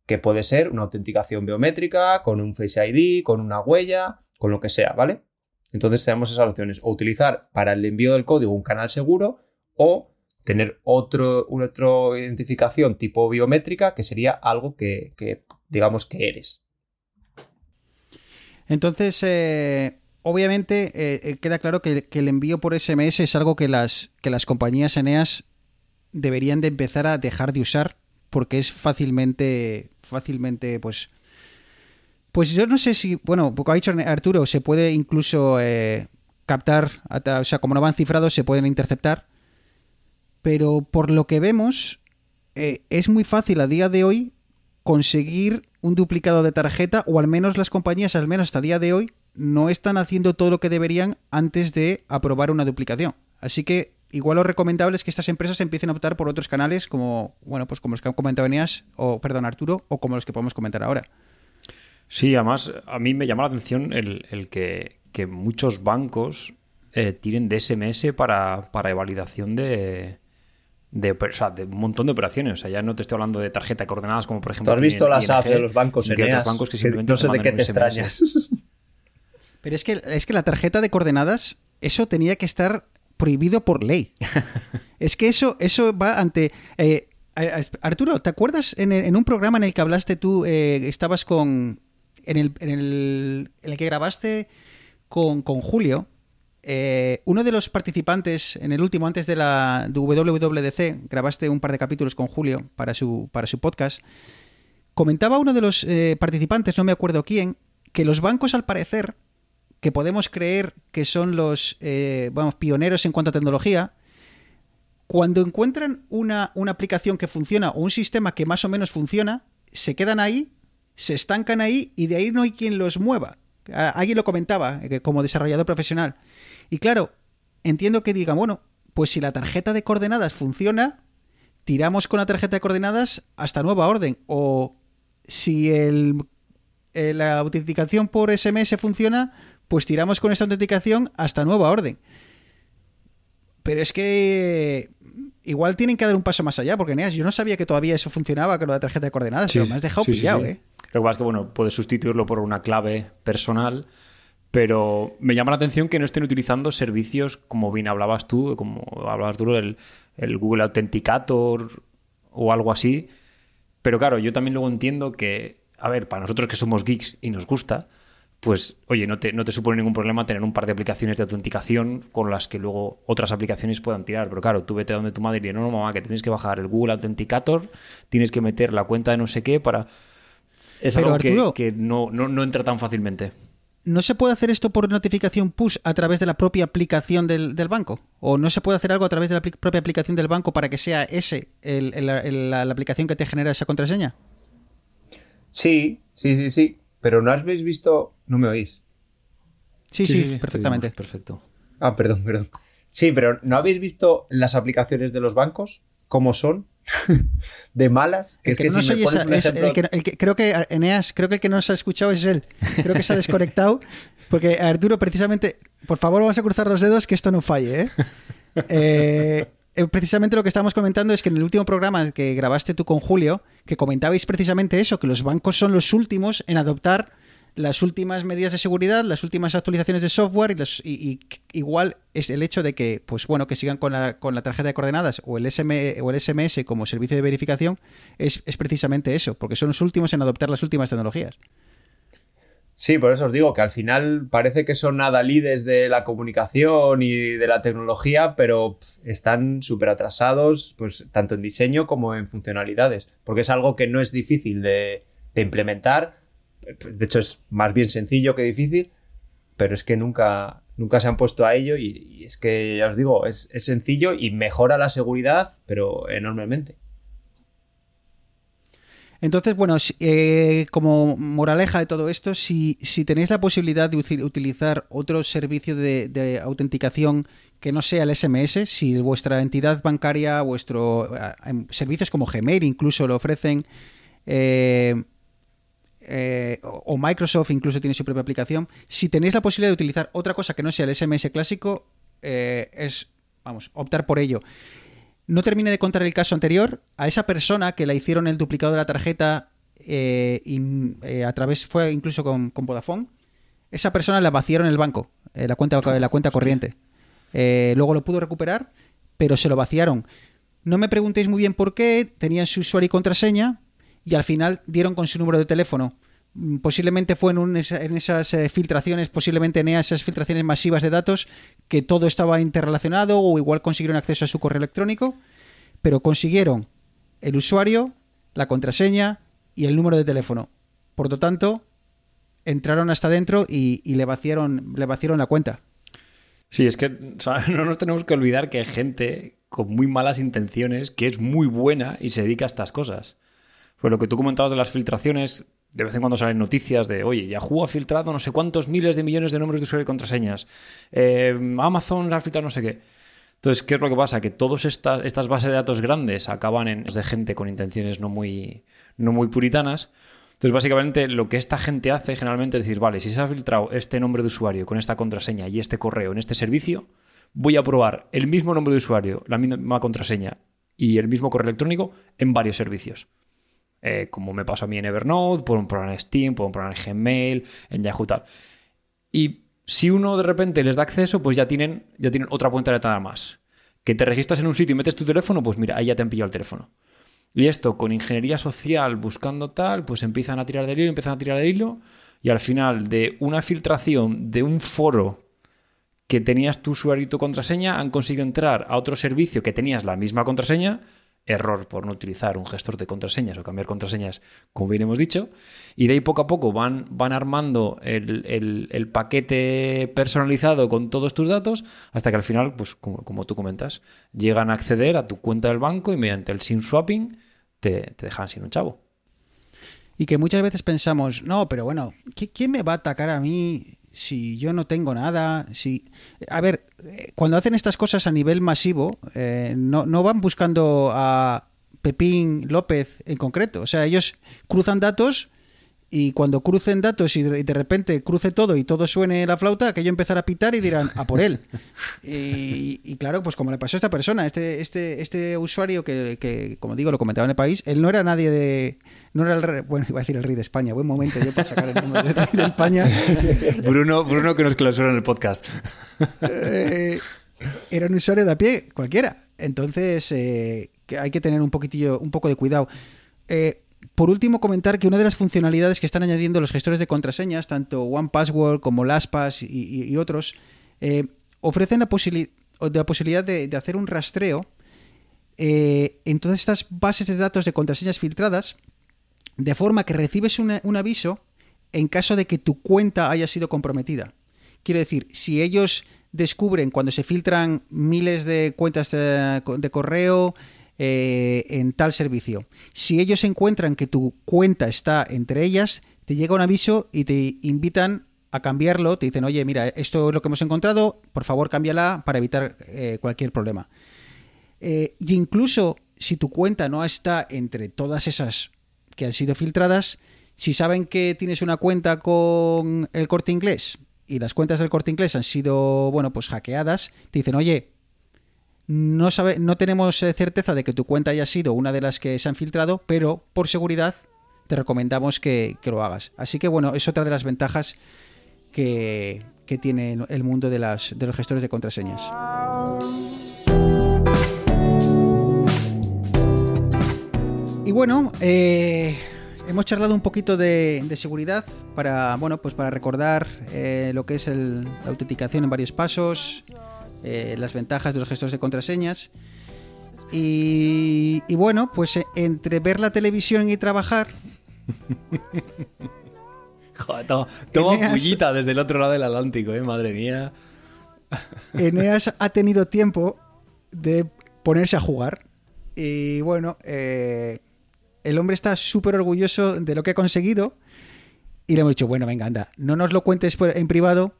que puede ser una autenticación biométrica, con un Face ID, con una huella, con lo que sea, ¿vale? Entonces tenemos esas opciones, o utilizar para el envío del código un canal seguro o tener otro, otra identificación tipo biométrica que sería algo que, digamos que eres. Entonces, eh, obviamente eh, queda claro que, que, el envío por SMS es algo que las, que las compañías Eneas deberían de empezar a dejar de usar porque es fácilmente, fácilmente, pues... Pues yo no sé si, bueno, porque ha dicho Arturo, se puede incluso eh, captar, o sea, como no van cifrados, se pueden interceptar. Pero por lo que vemos, eh, es muy fácil a día de hoy conseguir un duplicado de tarjeta, o al menos las compañías, al menos hasta día de hoy, no están haciendo todo lo que deberían antes de aprobar una duplicación. Así que igual lo recomendable es que estas empresas empiecen a optar por otros canales como, bueno, pues como los que han comentado Eneas, o perdón, Arturo, o como los que podemos comentar ahora. Sí, además a mí me llama la atención el, que, muchos bancos eh, tiren de SMS para, para validación de, de, de un montón de operaciones. O sea, ya no te estoy hablando de tarjeta de coordenadas como por ejemplo... ¿Tú has visto las apps de los bancos Eneas? bancos que simplemente no sé de qué te extrañas. Pero es que, es que la tarjeta de coordenadas, eso tenía que estar prohibido por ley. es que eso, eso va ante... Eh, Arturo, ¿te acuerdas en, un programa en el que hablaste tú, eh, estabas con... En el, que grabaste con, Julio, eh, uno de los participantes en el último, antes de la WWDC, grabaste un par de capítulos con Julio para su, podcast, comentaba uno de los participantes, no me acuerdo quién, que los bancos al parecer que podemos creer que son los eh, vamos, pioneros en cuanto a tecnología, cuando encuentran una, aplicación que funciona o un sistema que más o menos funciona, se quedan ahí, se estancan ahí y de ahí no hay quien los mueva. Alguien lo comentaba eh, como desarrollador profesional. Y claro, entiendo que digan, bueno, pues si la tarjeta de coordenadas funciona, tiramos con la tarjeta de coordenadas hasta nueva orden. O si el, eh, la autenticación por SMS funciona, pues tiramos con esta autenticación hasta nueva orden. Pero es que igual tienen que dar un paso más allá, porque Neas, yo no sabía que todavía eso funcionaba con la tarjeta de coordenadas, pero me has dejado pillado, ¿eh? Lo que pasa es que, bueno, puedes sustituirlo por una clave personal, pero me llama la atención que no estén utilizando servicios como bien hablabas tú, como hablabas tú, el, el Google Authenticator o algo así. Pero claro, yo también luego entiendo que, a ver, para nosotros que somos geeks y nos gusta, pues oye, no te, no te supone ningún problema tener un par de aplicaciones de autenticación con las que luego otras aplicaciones puedan tirar. Pero claro, tú vete a donde tu madre y no, no, mamá, que tienes que bajar el Google Authenticator, tienes que meter la cuenta de no sé qué para... Es algo que, no, no, entra tan fácilmente. ¿No se puede hacer esto por notificación push a través de la propia aplicación del, banco? ¿O no se puede hacer algo a través de la propia aplicación del banco para que sea ese la aplicación que te genera esa contraseña? Sí, sí, sí, sí. Pero no habéis visto. No me oís. Sí, sí, perfectamente. Perfecto. Ah, perdón, perdón. Sí, pero ¿no habéis visto las aplicaciones de los bancos? ¿Cómo son? de malas. Que, no es el que, creo que Eneas, creo que el que no se ha escuchado es él. Creo que se ha desconectado. Porque Arturo, precisamente, por favor, vamos a cruzar los dedos que esto no falle, ¿eh? eh eh, precisamente lo que estábamos comentando es que en el último programa que grabaste tú con Julio, que comentabais precisamente eso, que los bancos son los últimos en adoptar las últimas medidas de seguridad, las últimas actualizaciones de software y, igual es el hecho de que, pues bueno, que sigan con la, con la tarjeta de coordenadas o el, SM, o el SMS como servicio de verificación, es, es precisamente eso, porque son los últimos en adoptar las últimas tecnologías. Sí, por eso os digo que al final parece que son adalides de la comunicación y de la tecnología, pero están súper atrasados, pues tanto en diseño como en funcionalidades, porque es algo que no es difícil de, implementar. De hecho, es más bien sencillo que difícil, pero es que nunca, nunca se han puesto a ello y, es que, ya os digo, es sencillo y mejora la seguridad, pero enormemente. Entonces, bueno, eh, como moraleja de todo esto, si, tenéis la posibilidad de utilizar otro servicio de, autenticación que no sea el SMS, si vuestra entidad bancaria, vuestro eh, servicios como Gmail incluso lo ofrecen, eh, o Microsoft incluso tiene su propia aplicación, si tenéis la posibilidad de utilizar otra cosa que no sea el SMS clásico, es, vamos, optar por ello. No termine de contar el caso anterior. A esa persona que la hicieron el duplicado de la tarjeta eh, y, eh, a través, fue incluso con, Vodafone, esa persona la vaciaron el banco, eh, la cuenta, la cuenta corriente. luego lo pudo recuperar, pero se lo vaciaron. No me preguntéis muy bien por qué, tenían su usuario y contraseña y al final dieron con su número de teléfono. Mm, Posiblemente fue en, esas eh, filtraciones, posiblemente en esas filtraciones masivas de datos, que todo estaba interrelacionado o igual consiguieron acceso a su correo electrónico, pero consiguieron el usuario, la contraseña y el número de teléfono. Por lo tanto, entraron hasta dentro y, le, vaciaron, le vaciaron la cuenta. Sí, es que no nos tenemos que olvidar que hay gente con muy malas intenciones que es muy buena y se dedica a estas cosas. Pues lo que tú comentabas de las filtraciones, de vez en cuando salen noticias de, oye, Yahoo ha filtrado no sé cuántos miles de millones de nombres de usuario y contraseñas, eh, Amazon ha filtrado no sé qué. Entonces, ¿qué es lo que pasa? Que todas estas, bases de datos grandes acaban en de gente con intenciones no muy, no muy puritanas. Entonces, básicamente, lo que esta gente hace generalmente es decir, vale, si se ha filtrado este nombre de usuario con esta contraseña y este correo en este servicio, voy a probar el mismo nombre de usuario, la misma contraseña y el mismo correo electrónico en varios servicios. Eh, como me pasó a mí en Evernote, puedo probar en Steam, puedo probar en Gmail, en Yahoo tal. Y si uno de repente les da acceso, pues ya tienen, ya tienen otra cuenta de nada más. Que te registras en un sitio y metes tu teléfono, pues mira, ahí ya te han pillado el teléfono. Y esto, con ingeniería social, buscando tal, pues empiezan a tirar del hilo, empiezan a tirar del hilo, y al final de una filtración de un foro que tenías tu usuario y tu contraseña, han conseguido entrar a otro servicio que tenías la misma contraseña, error por no utilizar un gestor de contraseñas o cambiar contraseñas, como bien hemos dicho, y de ahí poco a poco van, van armando el, el- paquete personalizado con todos tus datos, hasta que al final, pues como, como tú comentas, llegan a acceder a tu cuenta del banco y mediante el SIM swapping te, te dejan sin un chavo. Y que muchas veces pensamos, no, pero bueno, ¿qui- ¿quién me va a atacar a mí si yo no tengo nada? Si... A ver, eh, cuando hacen estas cosas a nivel masivo, eh, no, no van buscando a Pepín López en concreto. O sea, ellos cruzan datos y cuando crucen datos y de, repente cruce todo y todo suene la flauta, aquello empezará a pitar y dirán, a por él. Y, y claro, pues como le pasó a esta persona, este, este, este usuario que, que, como digo, lo comentaba en el país, él no era nadie de... No era el rey, bueno, iba a decir el rey de España, buen momento yo para sacar el nombre del rey de España. Bruno, Bruno que nos clausura en el podcast. Eh, era un usuario de a pie, cualquiera. Entonces, eh, que hay que tener un poquitillo, un poco de cuidado. Eh, por último, comentar que una de las funcionalidades que están añadiendo los gestores de contraseñas, tanto OnePassword como LastPass y, otros, eh, ofrecen la, posibilidad de, hacer un rastreo eh, en todas estas bases de datos de contraseñas filtradas, de forma que recibes un aviso en caso de que tu cuenta haya sido comprometida. Quiero decir, si ellos descubren cuando se filtran miles de cuentas de correo eh, en tal servicio, si ellos encuentran que tu cuenta está entre ellas, te llega un aviso y te invitan a cambiarlo, te dicen, oye, mira, esto es lo que hemos encontrado, por favor cámbiala para evitar eh, cualquier problema. Eh, y incluso si tu cuenta no está entre todas esas que han sido filtradas, si saben que tienes una cuenta con el corte inglés y las cuentas del corte inglés han sido, bueno, pues hackeadas, te dicen, oye, no, sabe, no tenemos eh, certeza de que tu cuenta haya sido una de las que se han filtrado, pero por seguridad te recomendamos que, lo hagas. Así que bueno, es otra de las ventajas que, tiene el mundo de, los gestores de contraseñas. Y bueno, eh, hemos charlado un poquito de, seguridad para, bueno, pues para recordar eh, lo que es la autenticación en varios pasos, eh, las ventajas de los gestores de contraseñas. Y, y bueno, pues eh, entre ver la televisión y trabajar, Joder, toma, toma Eneas- pullita desde el otro lado del Atlántico, eh, madre mía. Eneas ha tenido tiempo de ponerse a jugar. Y bueno, eh, el hombre está súper orgulloso de lo que ha conseguido. Y le hemos dicho, bueno, venga, anda, no nos lo cuentes en privado,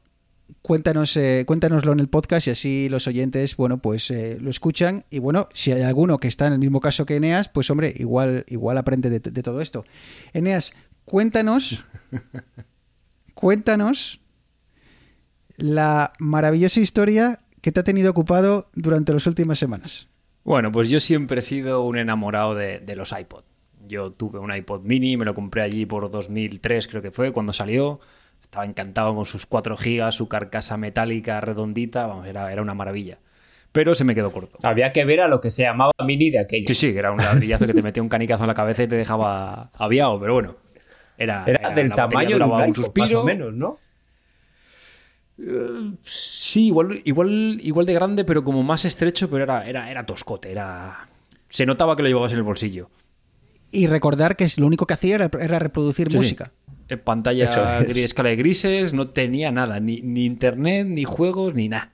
cuéntanos, eh, cuéntanoslo en el podcast y así los oyentes, bueno, pues eh, lo escuchan. Y bueno, si hay alguno que está en el mismo caso que Eneas, pues hombre, igual, igual aprende de, de todo esto. Eneas, cuéntanos, cuéntanos la maravillosa historia que te ha tenido ocupado durante las últimas semanas. Bueno, pues yo siempre he sido un enamorado de, de los iPod. Yo tuve un iPod mini, me lo compré allí por 2003 creo que fue, cuando salió. Estaba encantado con sus 4 gigas, su carcasa metálica redondita, vamos, era, era una maravilla. Pero se me quedó corto. Había que ver a lo que se llamaba mini de aquello. Sí, sí, que era un ladrillazo que te metía un canicazo en la cabeza y te dejaba aviado, pero bueno. Era, Era, del tamaño de un duraba iPhone, más suspiro. o menos, ¿no? Sí, igual, igual, igual de grande, pero como más estrecho, pero era, era, era toscote, era. Se notaba que lo llevabas en el bolsillo. Y recordar que lo único que hacía era, era reproducir Sí, música. Pantalla Eso es. gris, escala de grises, no tenía nada, ni, ni internet, ni juegos, ni nada.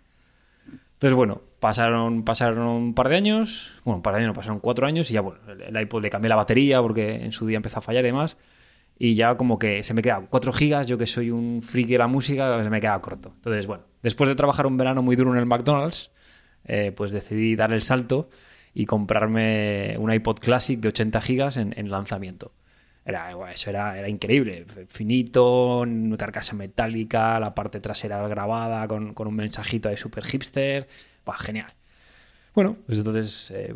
Entonces, bueno, pasaron, pasaron un par de años, bueno, un par de años, no, pasaron cuatro años y ya, bueno, el, el iPod le cambié la batería porque en su día empezó a fallar y demás. Y ya como que se me quedaban 4 gigas, yo que soy un friki de la música, se me quedaba corto. Entonces, bueno, después de trabajar un verano muy duro en el McDonald's, eh, pues decidí dar el salto y comprarme un iPod Classic de 80 gigas en, en lanzamiento. Era, eso era, era increíble, finito, carcasa metálica, la parte trasera grabada con, con un mensajito ahí super hipster, Buah, genial. Bueno, pues entonces eh,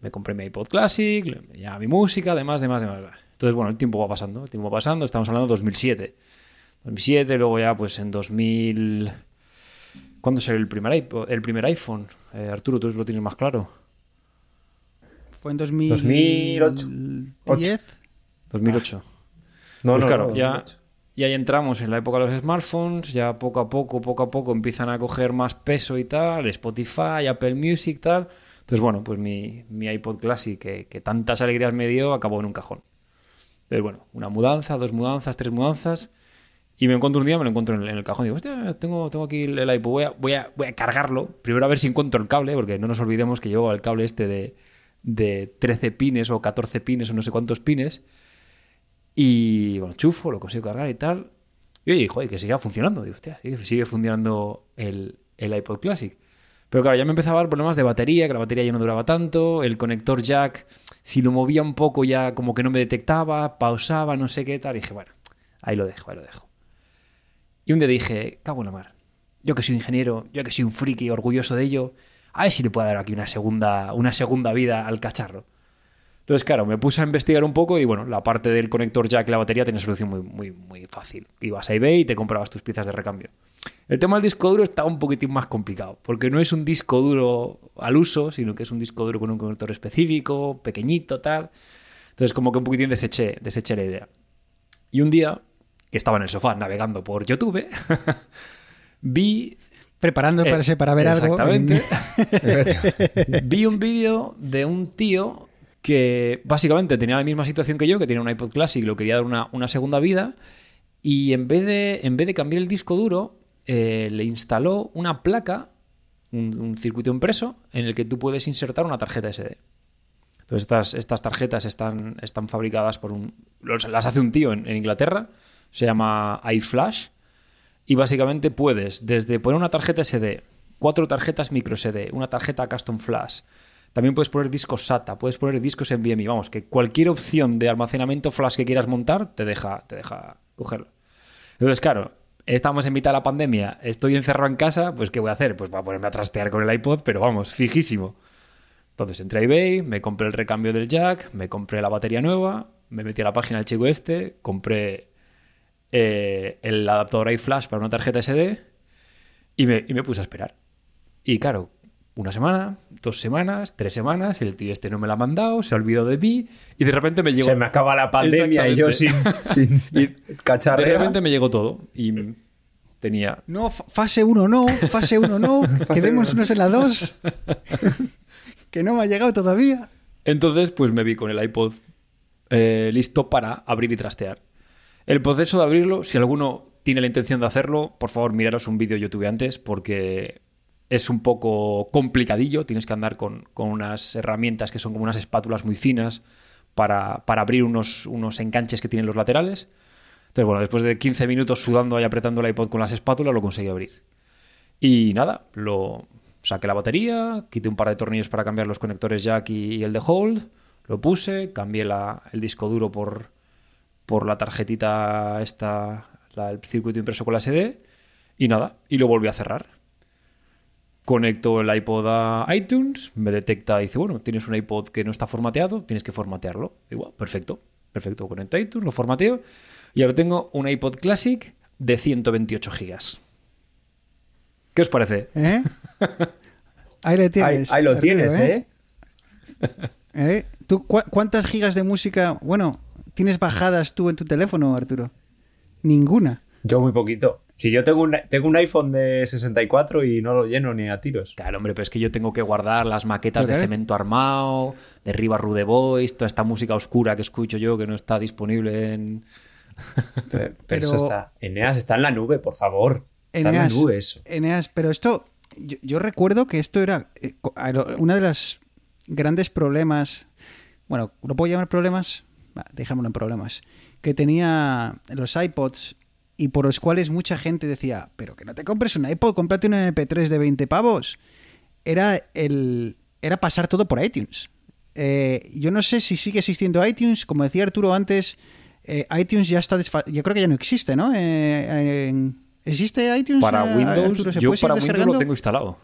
me compré mi iPod Classic, ya mi música, demás, demás, demás. demás. Entonces, bueno, el tiempo va pasando, el tiempo va pasando, estamos hablando de 2007. 2007, luego ya pues en 2000... ¿Cuándo salió el primer, iPod- el primer iPhone? Eh, Arturo, tú lo tienes más claro. Fue en 2000 2008. 10. 2008. No, pues no, claro, no, ya, 2008. y ahí entramos en la época de los smartphones, ya poco a poco, poco a poco empiezan a coger más peso y tal, Spotify, Apple Music, tal. Entonces, bueno, pues mi, mi iPod Classic, que, que tantas alegrías me dio, acabó en un cajón. Entonces, bueno, una mudanza, dos mudanzas, tres mudanzas. Y me encuentro un día, me lo encuentro en el, en el cajón. Digo, hostia, tengo, tengo aquí el, el iPod, voy a, voy, a, voy a cargarlo. Primero a ver si encuentro el cable, porque no nos olvidemos que llevo el cable este de, de 13 pines o 14 pines o no sé cuántos pines. Y bueno, chufo, lo consigo cargar y tal. Y oye, joder, que siga funcionando. Digo, hostia, sigue, funcionando el, el iPod Classic. Pero claro, ya me empezaba a dar problemas de batería, que la batería ya no duraba tanto. El conector jack, si lo movía un poco ya como que no me detectaba, pausaba, no sé qué tal. Y dije, bueno, ahí lo dejo, ahí lo dejo. Y un día dije, cago en la mar. Yo que soy ingeniero, yo que soy un friki orgulloso de ello, a ver si le puedo dar aquí una segunda, una segunda vida al cacharro. Entonces, claro, me puse a investigar un poco y bueno, la parte del conector jack y la batería tiene solución muy, muy, muy fácil. Ibas a eBay y te comprabas tus piezas de recambio. El tema del disco duro está un poquitín más complicado, porque no es un disco duro al uso, sino que es un disco duro con un conector específico, pequeñito, tal. Entonces, como que un poquitín deseché, deseché la idea. Y un día, que estaba en el sofá navegando por YouTube, vi Preparando Eh, para, ver algo. Exactamente. Vi un vídeo de un tío que básicamente tenía la misma situación que yo, que tenía un iPod Classic lo quería dar una, una segunda vida. Y en vez de, en vez de cambiar el disco duro, eh, le instaló una placa, un, circuito impreso, en el que tú puedes insertar una tarjeta SD. Entonces, estas, estas tarjetas están, están fabricadas por un. Las hace un tío en, en Inglaterra, se llama iFlash. Y básicamente puedes, desde poner una tarjeta SD, cuatro tarjetas micro SD, una tarjeta custom flash. También puedes poner discos SATA, puedes poner discos NVMe. Vamos, que cualquier opción de almacenamiento flash que quieras montar te deja, te deja cogerlo. Entonces, claro, estamos en mitad de la pandemia, estoy encerrado en casa, pues ¿qué voy a hacer? Pues voy a ponerme a trastear con el iPod, pero vamos, fijísimo. Entonces entré a eBay, me compré el recambio del jack, me compré la batería nueva, me metí a la página del chico este, compré eh, el adaptador iFlash para una tarjeta SD y me, y me puse a esperar. Y claro, una semana, dos semanas, tres semanas, el tío este no me la ha mandado, se ha olvidado de mí y de repente me llegó... Se me acaba la pandemia y yo sin, sin Y de repente me llegó todo y tenía No, fa- fase 1 no, fase 1 no, quedémonos en la 2. que no me ha llegado todavía. Entonces, pues me vi con el iPod eh, listo para abrir y trastear. El proceso de abrirlo, si alguno tiene la intención de hacerlo, por favor, miraros un vídeo de YouTube antes, porque es un poco complicadillo. Tienes que andar con, con unas herramientas que son como unas espátulas muy finas para, para abrir unos, unos enganches que tienen los laterales. Entonces, bueno, después de 15 minutos sudando y apretando el iPod con las espátulas, lo conseguí abrir. Y nada, lo saqué la batería, quité un par de tornillos para cambiar los conectores jack y, el de hold, lo puse, cambié la- el disco duro por, por la tarjetita esta, el circuito impreso con la SD y nada, y lo volví a cerrar. Conecto el iPod a iTunes, me detecta y dice, bueno, tienes un iPod que no está formateado, tienes que formatearlo. Igual, perfecto, perfecto, conecto a iTunes, lo formateo y ahora tengo un iPod Classic de 128 gigas. ¿Qué os parece? ¿Eh? Ahí le tienes. ahí lo tienes, ¿eh? ¿Eh? ¿Tú cu- cuántas gigas de música? Bueno, tienes bajadas tú en tu teléfono, Arturo? Ninguna. Yo muy poquito. Si yo tengo un, tengo un iPhone de 64 y no lo lleno ni a tiros. Claro, hombre, pero es que yo tengo que guardar las maquetas de. Cemento Armado, de Riva Rude Boys, toda esta música oscura que escucho yo que no está disponible en... Pero, eso está. Eneas está en la nube, por favor. Está en la Eneas, nube eso. Eneas, pero esto, yo, yo recuerdo que esto era eh, una de las grandes problemas, bueno, ¿lo puedo llamar problemas? Dejémoslo en problemas, que tenía los iPods y por los cuales mucha gente decía, pero que no te compres un iPod, cómprate un MP3 de 20 pavos. Era, el, era pasar todo por iTunes. Eh, yo no sé si sigue existiendo iTunes, como decía Arturo antes, eh, iTunes ya está yo creo que ya no existe, ¿no? Eh, ¿Existe iTunes? Para eh, Windows, Arturo? ¿Se yo para Windows lo tengo instalado.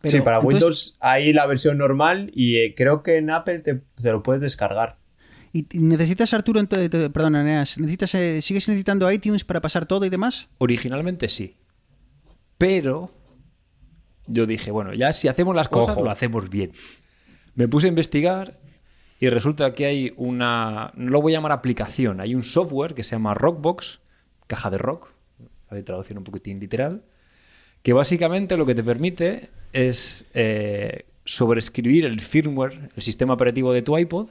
Pero, sí, para entonces, Windows hay la versión normal y eh, creo que en Apple te, te lo puedes descargar. ¿Y necesitas, Arturo, ento- te- perdón, Eneas, necesitas, eh, ¿sigues necesitando iTunes para pasar todo y demás? Originalmente sí. Pero yo dije, bueno, ya si hacemos las cosas, Ojo. lo hacemos bien. Me puse a investigar y resulta que hay una, no lo voy a llamar aplicación, hay un software que se llama Rockbox, caja de rock, hay traducción un poquitín literal, que básicamente lo que te permite es eh, sobreescribir el firmware, el sistema operativo de tu iPod,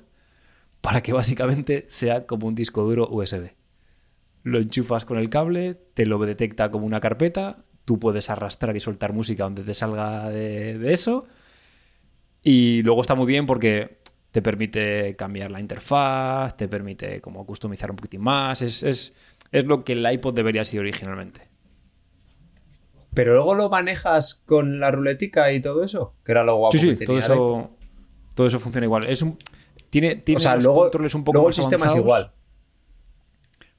para que básicamente sea como un disco duro USB. Lo enchufas con el cable, te lo detecta como una carpeta, tú puedes arrastrar y soltar música donde te salga de, de eso. Y luego está muy bien porque te permite cambiar la interfaz, te permite como customizar un poquitín más. Es, es, es lo que el iPod debería ser originalmente. Pero luego lo manejas con la ruletica y todo eso, que era lo guapo sí, sí, que todo tenía eso, todo eso funciona igual. Es un, tiene tiene O sea, los luego, controles un poco luego el sistema es igual.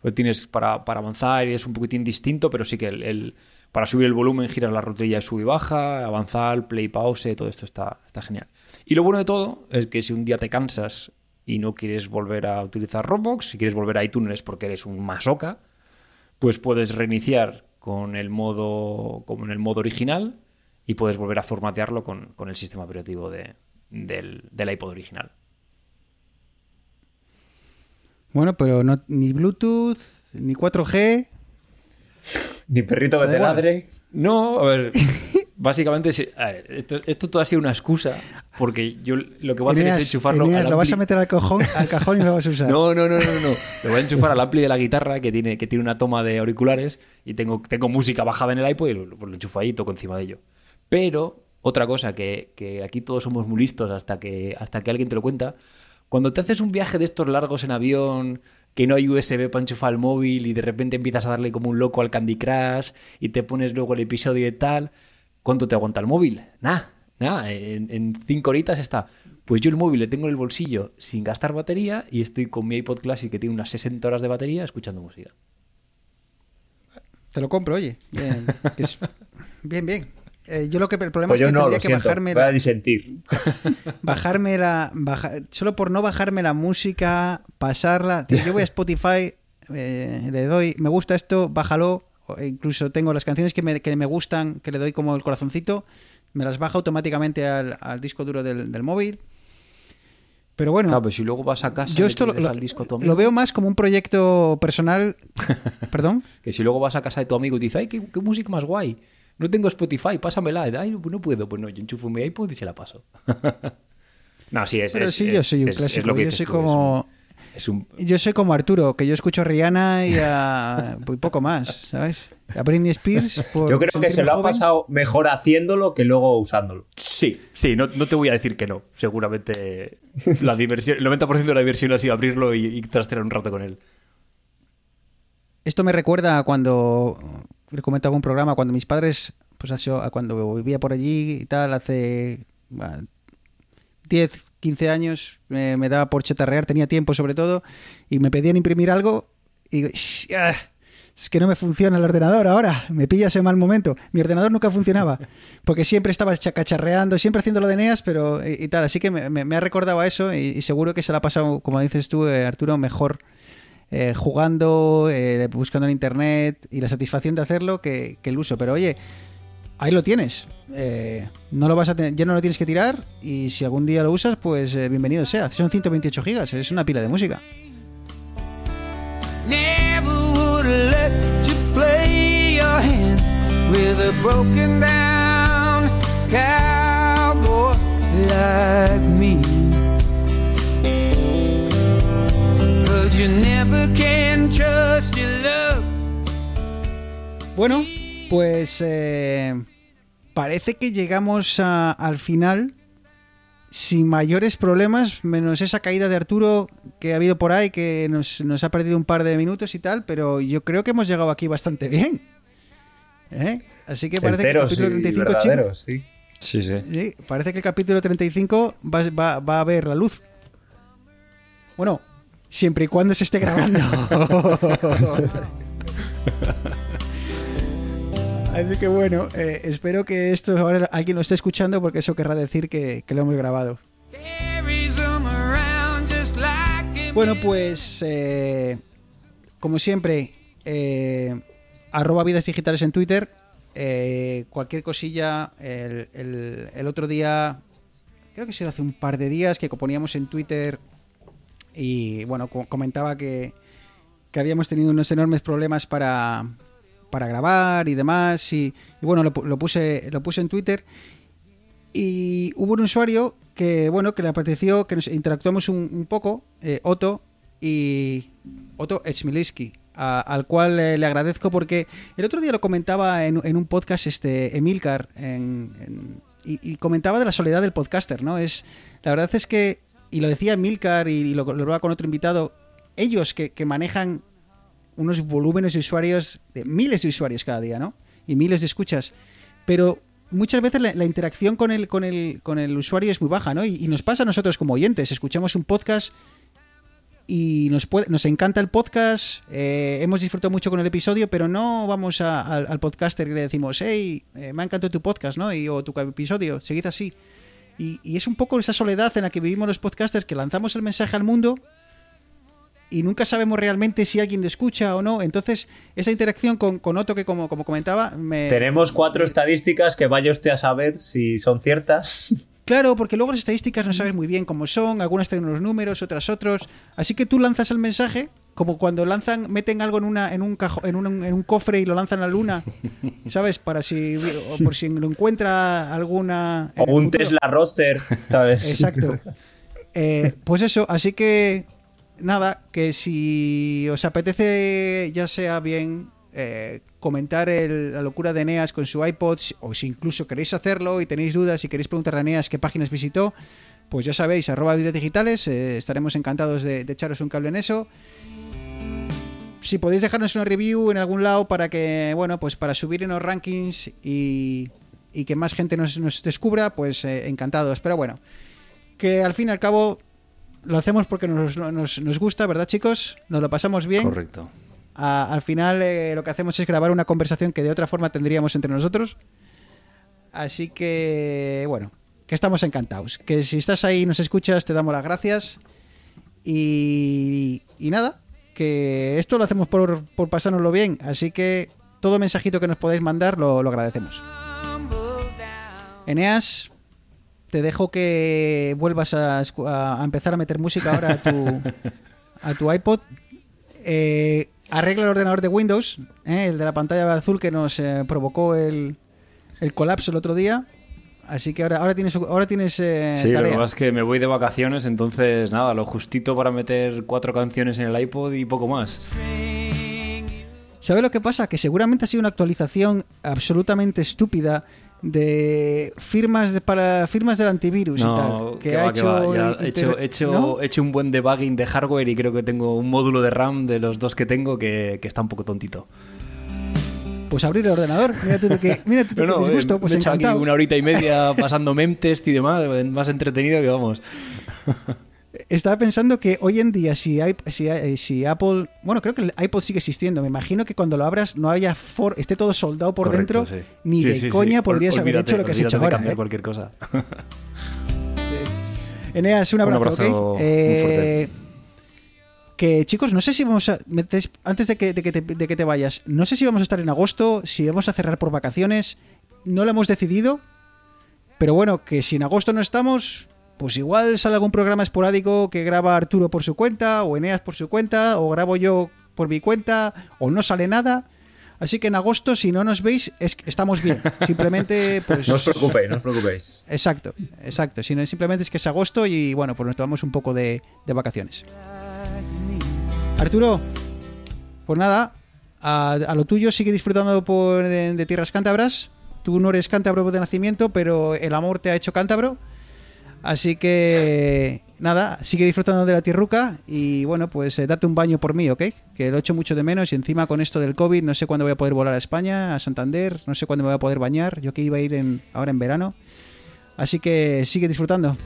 Pues tienes para, para avanzar y es un poquitín distinto, pero sí que el, el- para subir el volumen giras la rutilla de sub y baja, avanzar, play, pause, todo esto está, está genial. Y lo bueno de todo es que si un día te cansas y no quieres volver a utilizar Roblox, si quieres volver a iTunes porque eres un masoca, pues puedes reiniciar con el modo, como en el modo original y puedes volver a formatearlo con, con el sistema operativo de- del, del iPod original. Bueno, pero no, ni Bluetooth, ni 4G. Ni perrito que te ladre. No, a ver, básicamente sí- a ver, esto, esto todo ha sido una excusa porque yo lo que voy a hacer Eneas, es enchufarlo Eneas, al lo vas a meter al cajón, al cajón y lo vas a usar. No, no, no, no, no. Lo voy a enchufar al ampli de la guitarra que tiene, que tiene una toma de auriculares y tengo, tengo música bajada en el iPod y lo, lo enchufo ahí y toco encima de ello. Pero otra cosa que, que aquí todos somos muy listos hasta que, hasta que alguien te lo cuenta, cuando te haces un viaje de estos largos en avión, que no hay USB para enchufar el móvil y de repente empiezas a darle como un loco al Candy Crush y te pones luego el episodio y tal, ¿cuánto te aguanta el móvil? Nada, nada, en, en cinco horitas está. Pues yo el móvil le tengo en el bolsillo sin gastar batería y estoy con mi iPod Classic que tiene unas 60 horas de batería escuchando música. Te lo compro, oye. Bien, bien. bien. Eh, yo lo que el problema Pues es que no, tendría que siento. bajarme Voy a la, disentir. bajarme la baja- solo por no bajarme la música, pasarla. Tío, yo voy a Spotify, eh, le doy, me gusta esto, bájalo. incluso tengo las canciones que me, que me gustan, que le doy como el corazoncito, me las baja automáticamente al, al disco duro del, del móvil. Pero bueno, Claro, pues si luego vas a casa yo y esto lo, el disco a tu amigo, lo veo más como un proyecto personal. Perdón. que si luego vas a casa de tu amigo y te dice, ay, qué, qué música más guay. No tengo Spotify, pásamela. Ay, no, no puedo. Pues no, yo enchufo mi iPod y se la paso. no, sí, es, Pero es- sí, yo soy un es- es clásico. lo que yo soy tú, como. Es un, Yo soy como Arturo, que yo escucho a Rihanna y a muy poco más, ¿sabes? A Britney Spears. por Yo creo que se lo ha pasado mejor haciéndolo que luego usándolo. Sí, sí, no, no te voy a decir que no. Seguramente la diversión, el 90% de la diversión ha sido abrirlo y, y trastear un rato con él. Esto me recuerda a cuando he comentado en un programa cuando mis padres, pues cuando vivía por allí y tal, hace bueno, 10, 15 años, me, me daba por chetarrear, tenía tiempo sobre todo, y me pedían imprimir algo y digo, "Sh, ah, es que no me funciona el ordenador ahora, me pillas en mal momento. Mi ordenador nunca funcionaba, porque siempre estaba cha- cacharreando, siempre haciendo lo de NEAS, pero y, y tal, así que me, me- me ha recordado a eso y, y seguro que se la ha pasado, como dices tú, eh, Arturo, mejor eh, jugando, eh, buscando en internet y la satisfacción de hacerlo que, el uso. Pero oye, ahí lo tienes. Eh, no lo vas a ya no lo tienes que tirar y si algún día lo usas, pues bienvenido sea. Son 128 gigas, es una pila de música. Never Bueno, pues eh, parece que llegamos a- al final sin mayores problemas, menos esa caída de Arturo que ha habido por ahí, que nos, nos ha perdido un par de minutos y tal, pero yo creo que hemos llegado aquí bastante bien. ¿Eh? Así que parece Enteros que el capítulo y 35, chicos, verdaderos, sí. Sí, sí. Sí, parece que el capítulo 35 va, va- va a ver la luz. Bueno, siempre y cuando se esté grabando. Así que bueno, eh, espero que esto ahora alguien lo esté escuchando porque eso querrá decir que, que lo hemos grabado. Bueno, pues eh, como siempre, eh, arroba vidas digitales en Twitter. eh, cualquier cosilla, el, el- el otro día, creo que ha sido hace un par de días que poníamos en Twitter y bueno, co- comentaba que, que habíamos tenido unos enormes problemas para, para grabar y demás. Y, bueno, lo, pu- lo puse, lo puse en Twitter. Y hubo un usuario que, bueno, que le apeteció que nos interactuamos un, poco, eh, Otto y Otto Echmiliski, a- al cual eh, le agradezco porque el otro día lo comentaba en, en un podcast este Emilcar en- y, y comentaba de la soledad del podcaster, ¿no? Es la verdad es que y lo decía Emilcar y, lo, lo hablaba con otro invitado, ellos que, que manejan unos volúmenes de usuarios, de miles de usuarios cada día, ¿no? Y miles de escuchas. Pero muchas veces la, interacción con el, con, el, con el usuario es muy baja, ¿no? Y, nos pasa a nosotros como oyentes. Escuchamos un podcast y nos, puede, nos encanta el podcast, eh, hemos disfrutado mucho con el episodio, pero no vamos a- al podcaster y le decimos, hey, eh, me ha encantado tu podcast, ¿no? Y, o tu episodio, seguid así. Y, y es un poco esa soledad en la que vivimos los podcasters, que lanzamos el mensaje al mundo y nunca sabemos realmente si alguien le escucha o no. Entonces, esa interacción con, con Otto, que como, como comentaba, me... Tenemos cuatro estadísticas que vaya usted a saber si son ciertas. Claro, porque luego las estadísticas no sabes muy bien cómo son, algunas tienen unos números, otras otros. Así que tú lanzas el mensaje, como cuando lanzan, meten algo en una, en un cajo, en un, en un cofre y lo lanzan a la luna, ¿sabes? Para si o por si lo encuentra alguna. en O un futuro. Tesla roster, ¿sabes? Exacto. Eh, pues eso, así que nada, que si os apetece, ya sea bien eh, comentar el- la locura de Eneas con su iPod, o si incluso queréis hacerlo y tenéis dudas y queréis preguntar a Eneas qué páginas visitó, pues ya sabéis, arroba vidas digitales, eh, estaremos encantados de, de echaros un cable en eso. Si podéis dejarnos una review en algún lado para que, bueno, pues para subir en los rankings y, y que más gente nos, nos descubra, pues eh, encantados. Pero bueno, que al fin y al cabo lo hacemos porque nos, nos- nos gusta, ¿verdad chicos? Nos lo pasamos bien. Correcto. A- al final eh, lo que hacemos es grabar una conversación que de otra forma tendríamos entre nosotros. Así que, bueno, que estamos encantados. Que si estás ahí y nos escuchas, te damos las gracias. Y, y nada, que esto lo hacemos por, por pasárnoslo bien. Así que todo mensajito que nos podáis mandar lo, lo agradecemos. Eneas, te dejo que vuelvas a, escu- a- a empezar a meter música ahora a tu, a tu iPod. Eh, arregla el ordenador de Windows, eh, el de la pantalla azul que nos eh, provocó el, el colapso el otro día. Así que ahora, ahora tienes, ahora tienes eh, Sí, lo tarea. que pasa es que me voy de vacaciones, entonces nada, lo justito para meter cuatro canciones en el iPod y poco más. ¿Sabes lo que pasa? Que seguramente ha sido una actualización absolutamente estúpida de firmas de, para firmas del antivirus y No, tal. Que que ha va, que hecho, ya inter- he hecho, he hecho, ¿no? he hecho un buen debugging de hardware y creo que tengo un módulo de RAM de los dos que tengo que, que está un poco tontito. Pues abrir el ordenador. Mira tú qué, mira tú no, disgusto, eh, pues me he hecho aquí encantado. una horita y media pasando memtest y demás, más entretenido que vamos. Estaba pensando que hoy en día, si, hay, si, hay- si Apple. Bueno, creo que el iPod sigue existiendo. Me imagino que cuando lo abras no haya for, esté todo soldado por Correcto, dentro. sí. Ni Sí, de sí, coña Ol- podrías haber olvídate- hecho lo que has hecho ahora. cambiar ¿eh? cualquier cosa. Eneas, un Un abrazo, abrazo ¿ok? muy Eh, fuerte. Que chicos, no sé si vamos a. Antes de que, de, que te, de que te vayas, no sé si vamos a estar en agosto, si vamos a cerrar por vacaciones. no lo hemos decidido, pero bueno, que si en agosto no estamos, pues igual sale algún programa esporádico que graba Arturo por su cuenta, o Eneas por su cuenta, o grabo yo por mi cuenta, o no sale nada. Así que en agosto, si no nos veis, es que estamos bien. Simplemente, pues. No os preocupéis, no os preocupéis. Exacto, exacto. Sino simplemente es que es agosto y bueno, pues nos tomamos un poco de, de vacaciones. Arturo, pues nada, a, lo tuyo sigue disfrutando de, tierras cántabras. Tú no eres cántabro de nacimiento, pero el amor te ha hecho cántabro. Así que nada, sigue disfrutando de la tierruca y bueno, pues eh, date un baño por mí, ¿ok? Que lo echo mucho de menos y encima con esto del COVID no sé cuándo voy a poder volar a España, a Santander, no sé cuándo me voy a poder bañar, yo que iba a ir en, ahora en verano. Así que sigue disfrutando.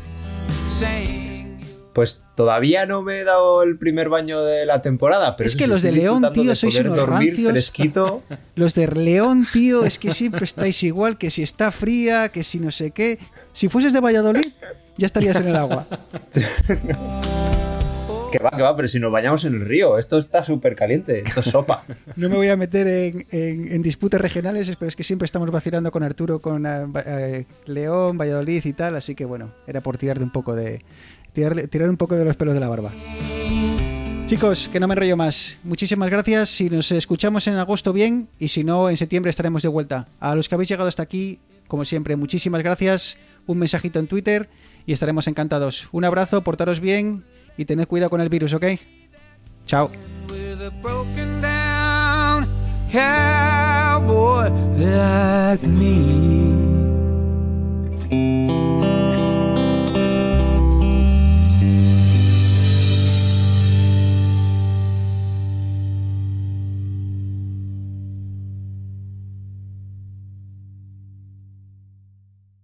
Pues todavía no me he dado el primer baño de la temporada, pero Es que los de León, tío, de sois unos dormir rancios. fresquito. Los de León, tío, es que siempre estáis igual, que si está fría, que si no sé qué. Si fueses de Valladolid, ya estarías en el agua. Que va, que va, pero si nos bañamos en el río, esto está súper caliente, esto es sopa. No me voy a meter en, en- en disputas regionales, pero es que siempre estamos vacilando con Arturo, con eh, León, Valladolid y tal, así que bueno, era por tirar de un poco de. Tirar, tirar un poco de los pelos de la barba. Chicos, que no me enrollo más. Muchísimas gracias. Si nos escuchamos en agosto, bien. Y si no, en septiembre estaremos de vuelta. A los que habéis llegado hasta aquí, como siempre, muchísimas gracias. Un mensajito en Twitter y estaremos encantados. Un abrazo, portaros bien y tened cuidado con el virus, ¿ok? Chao.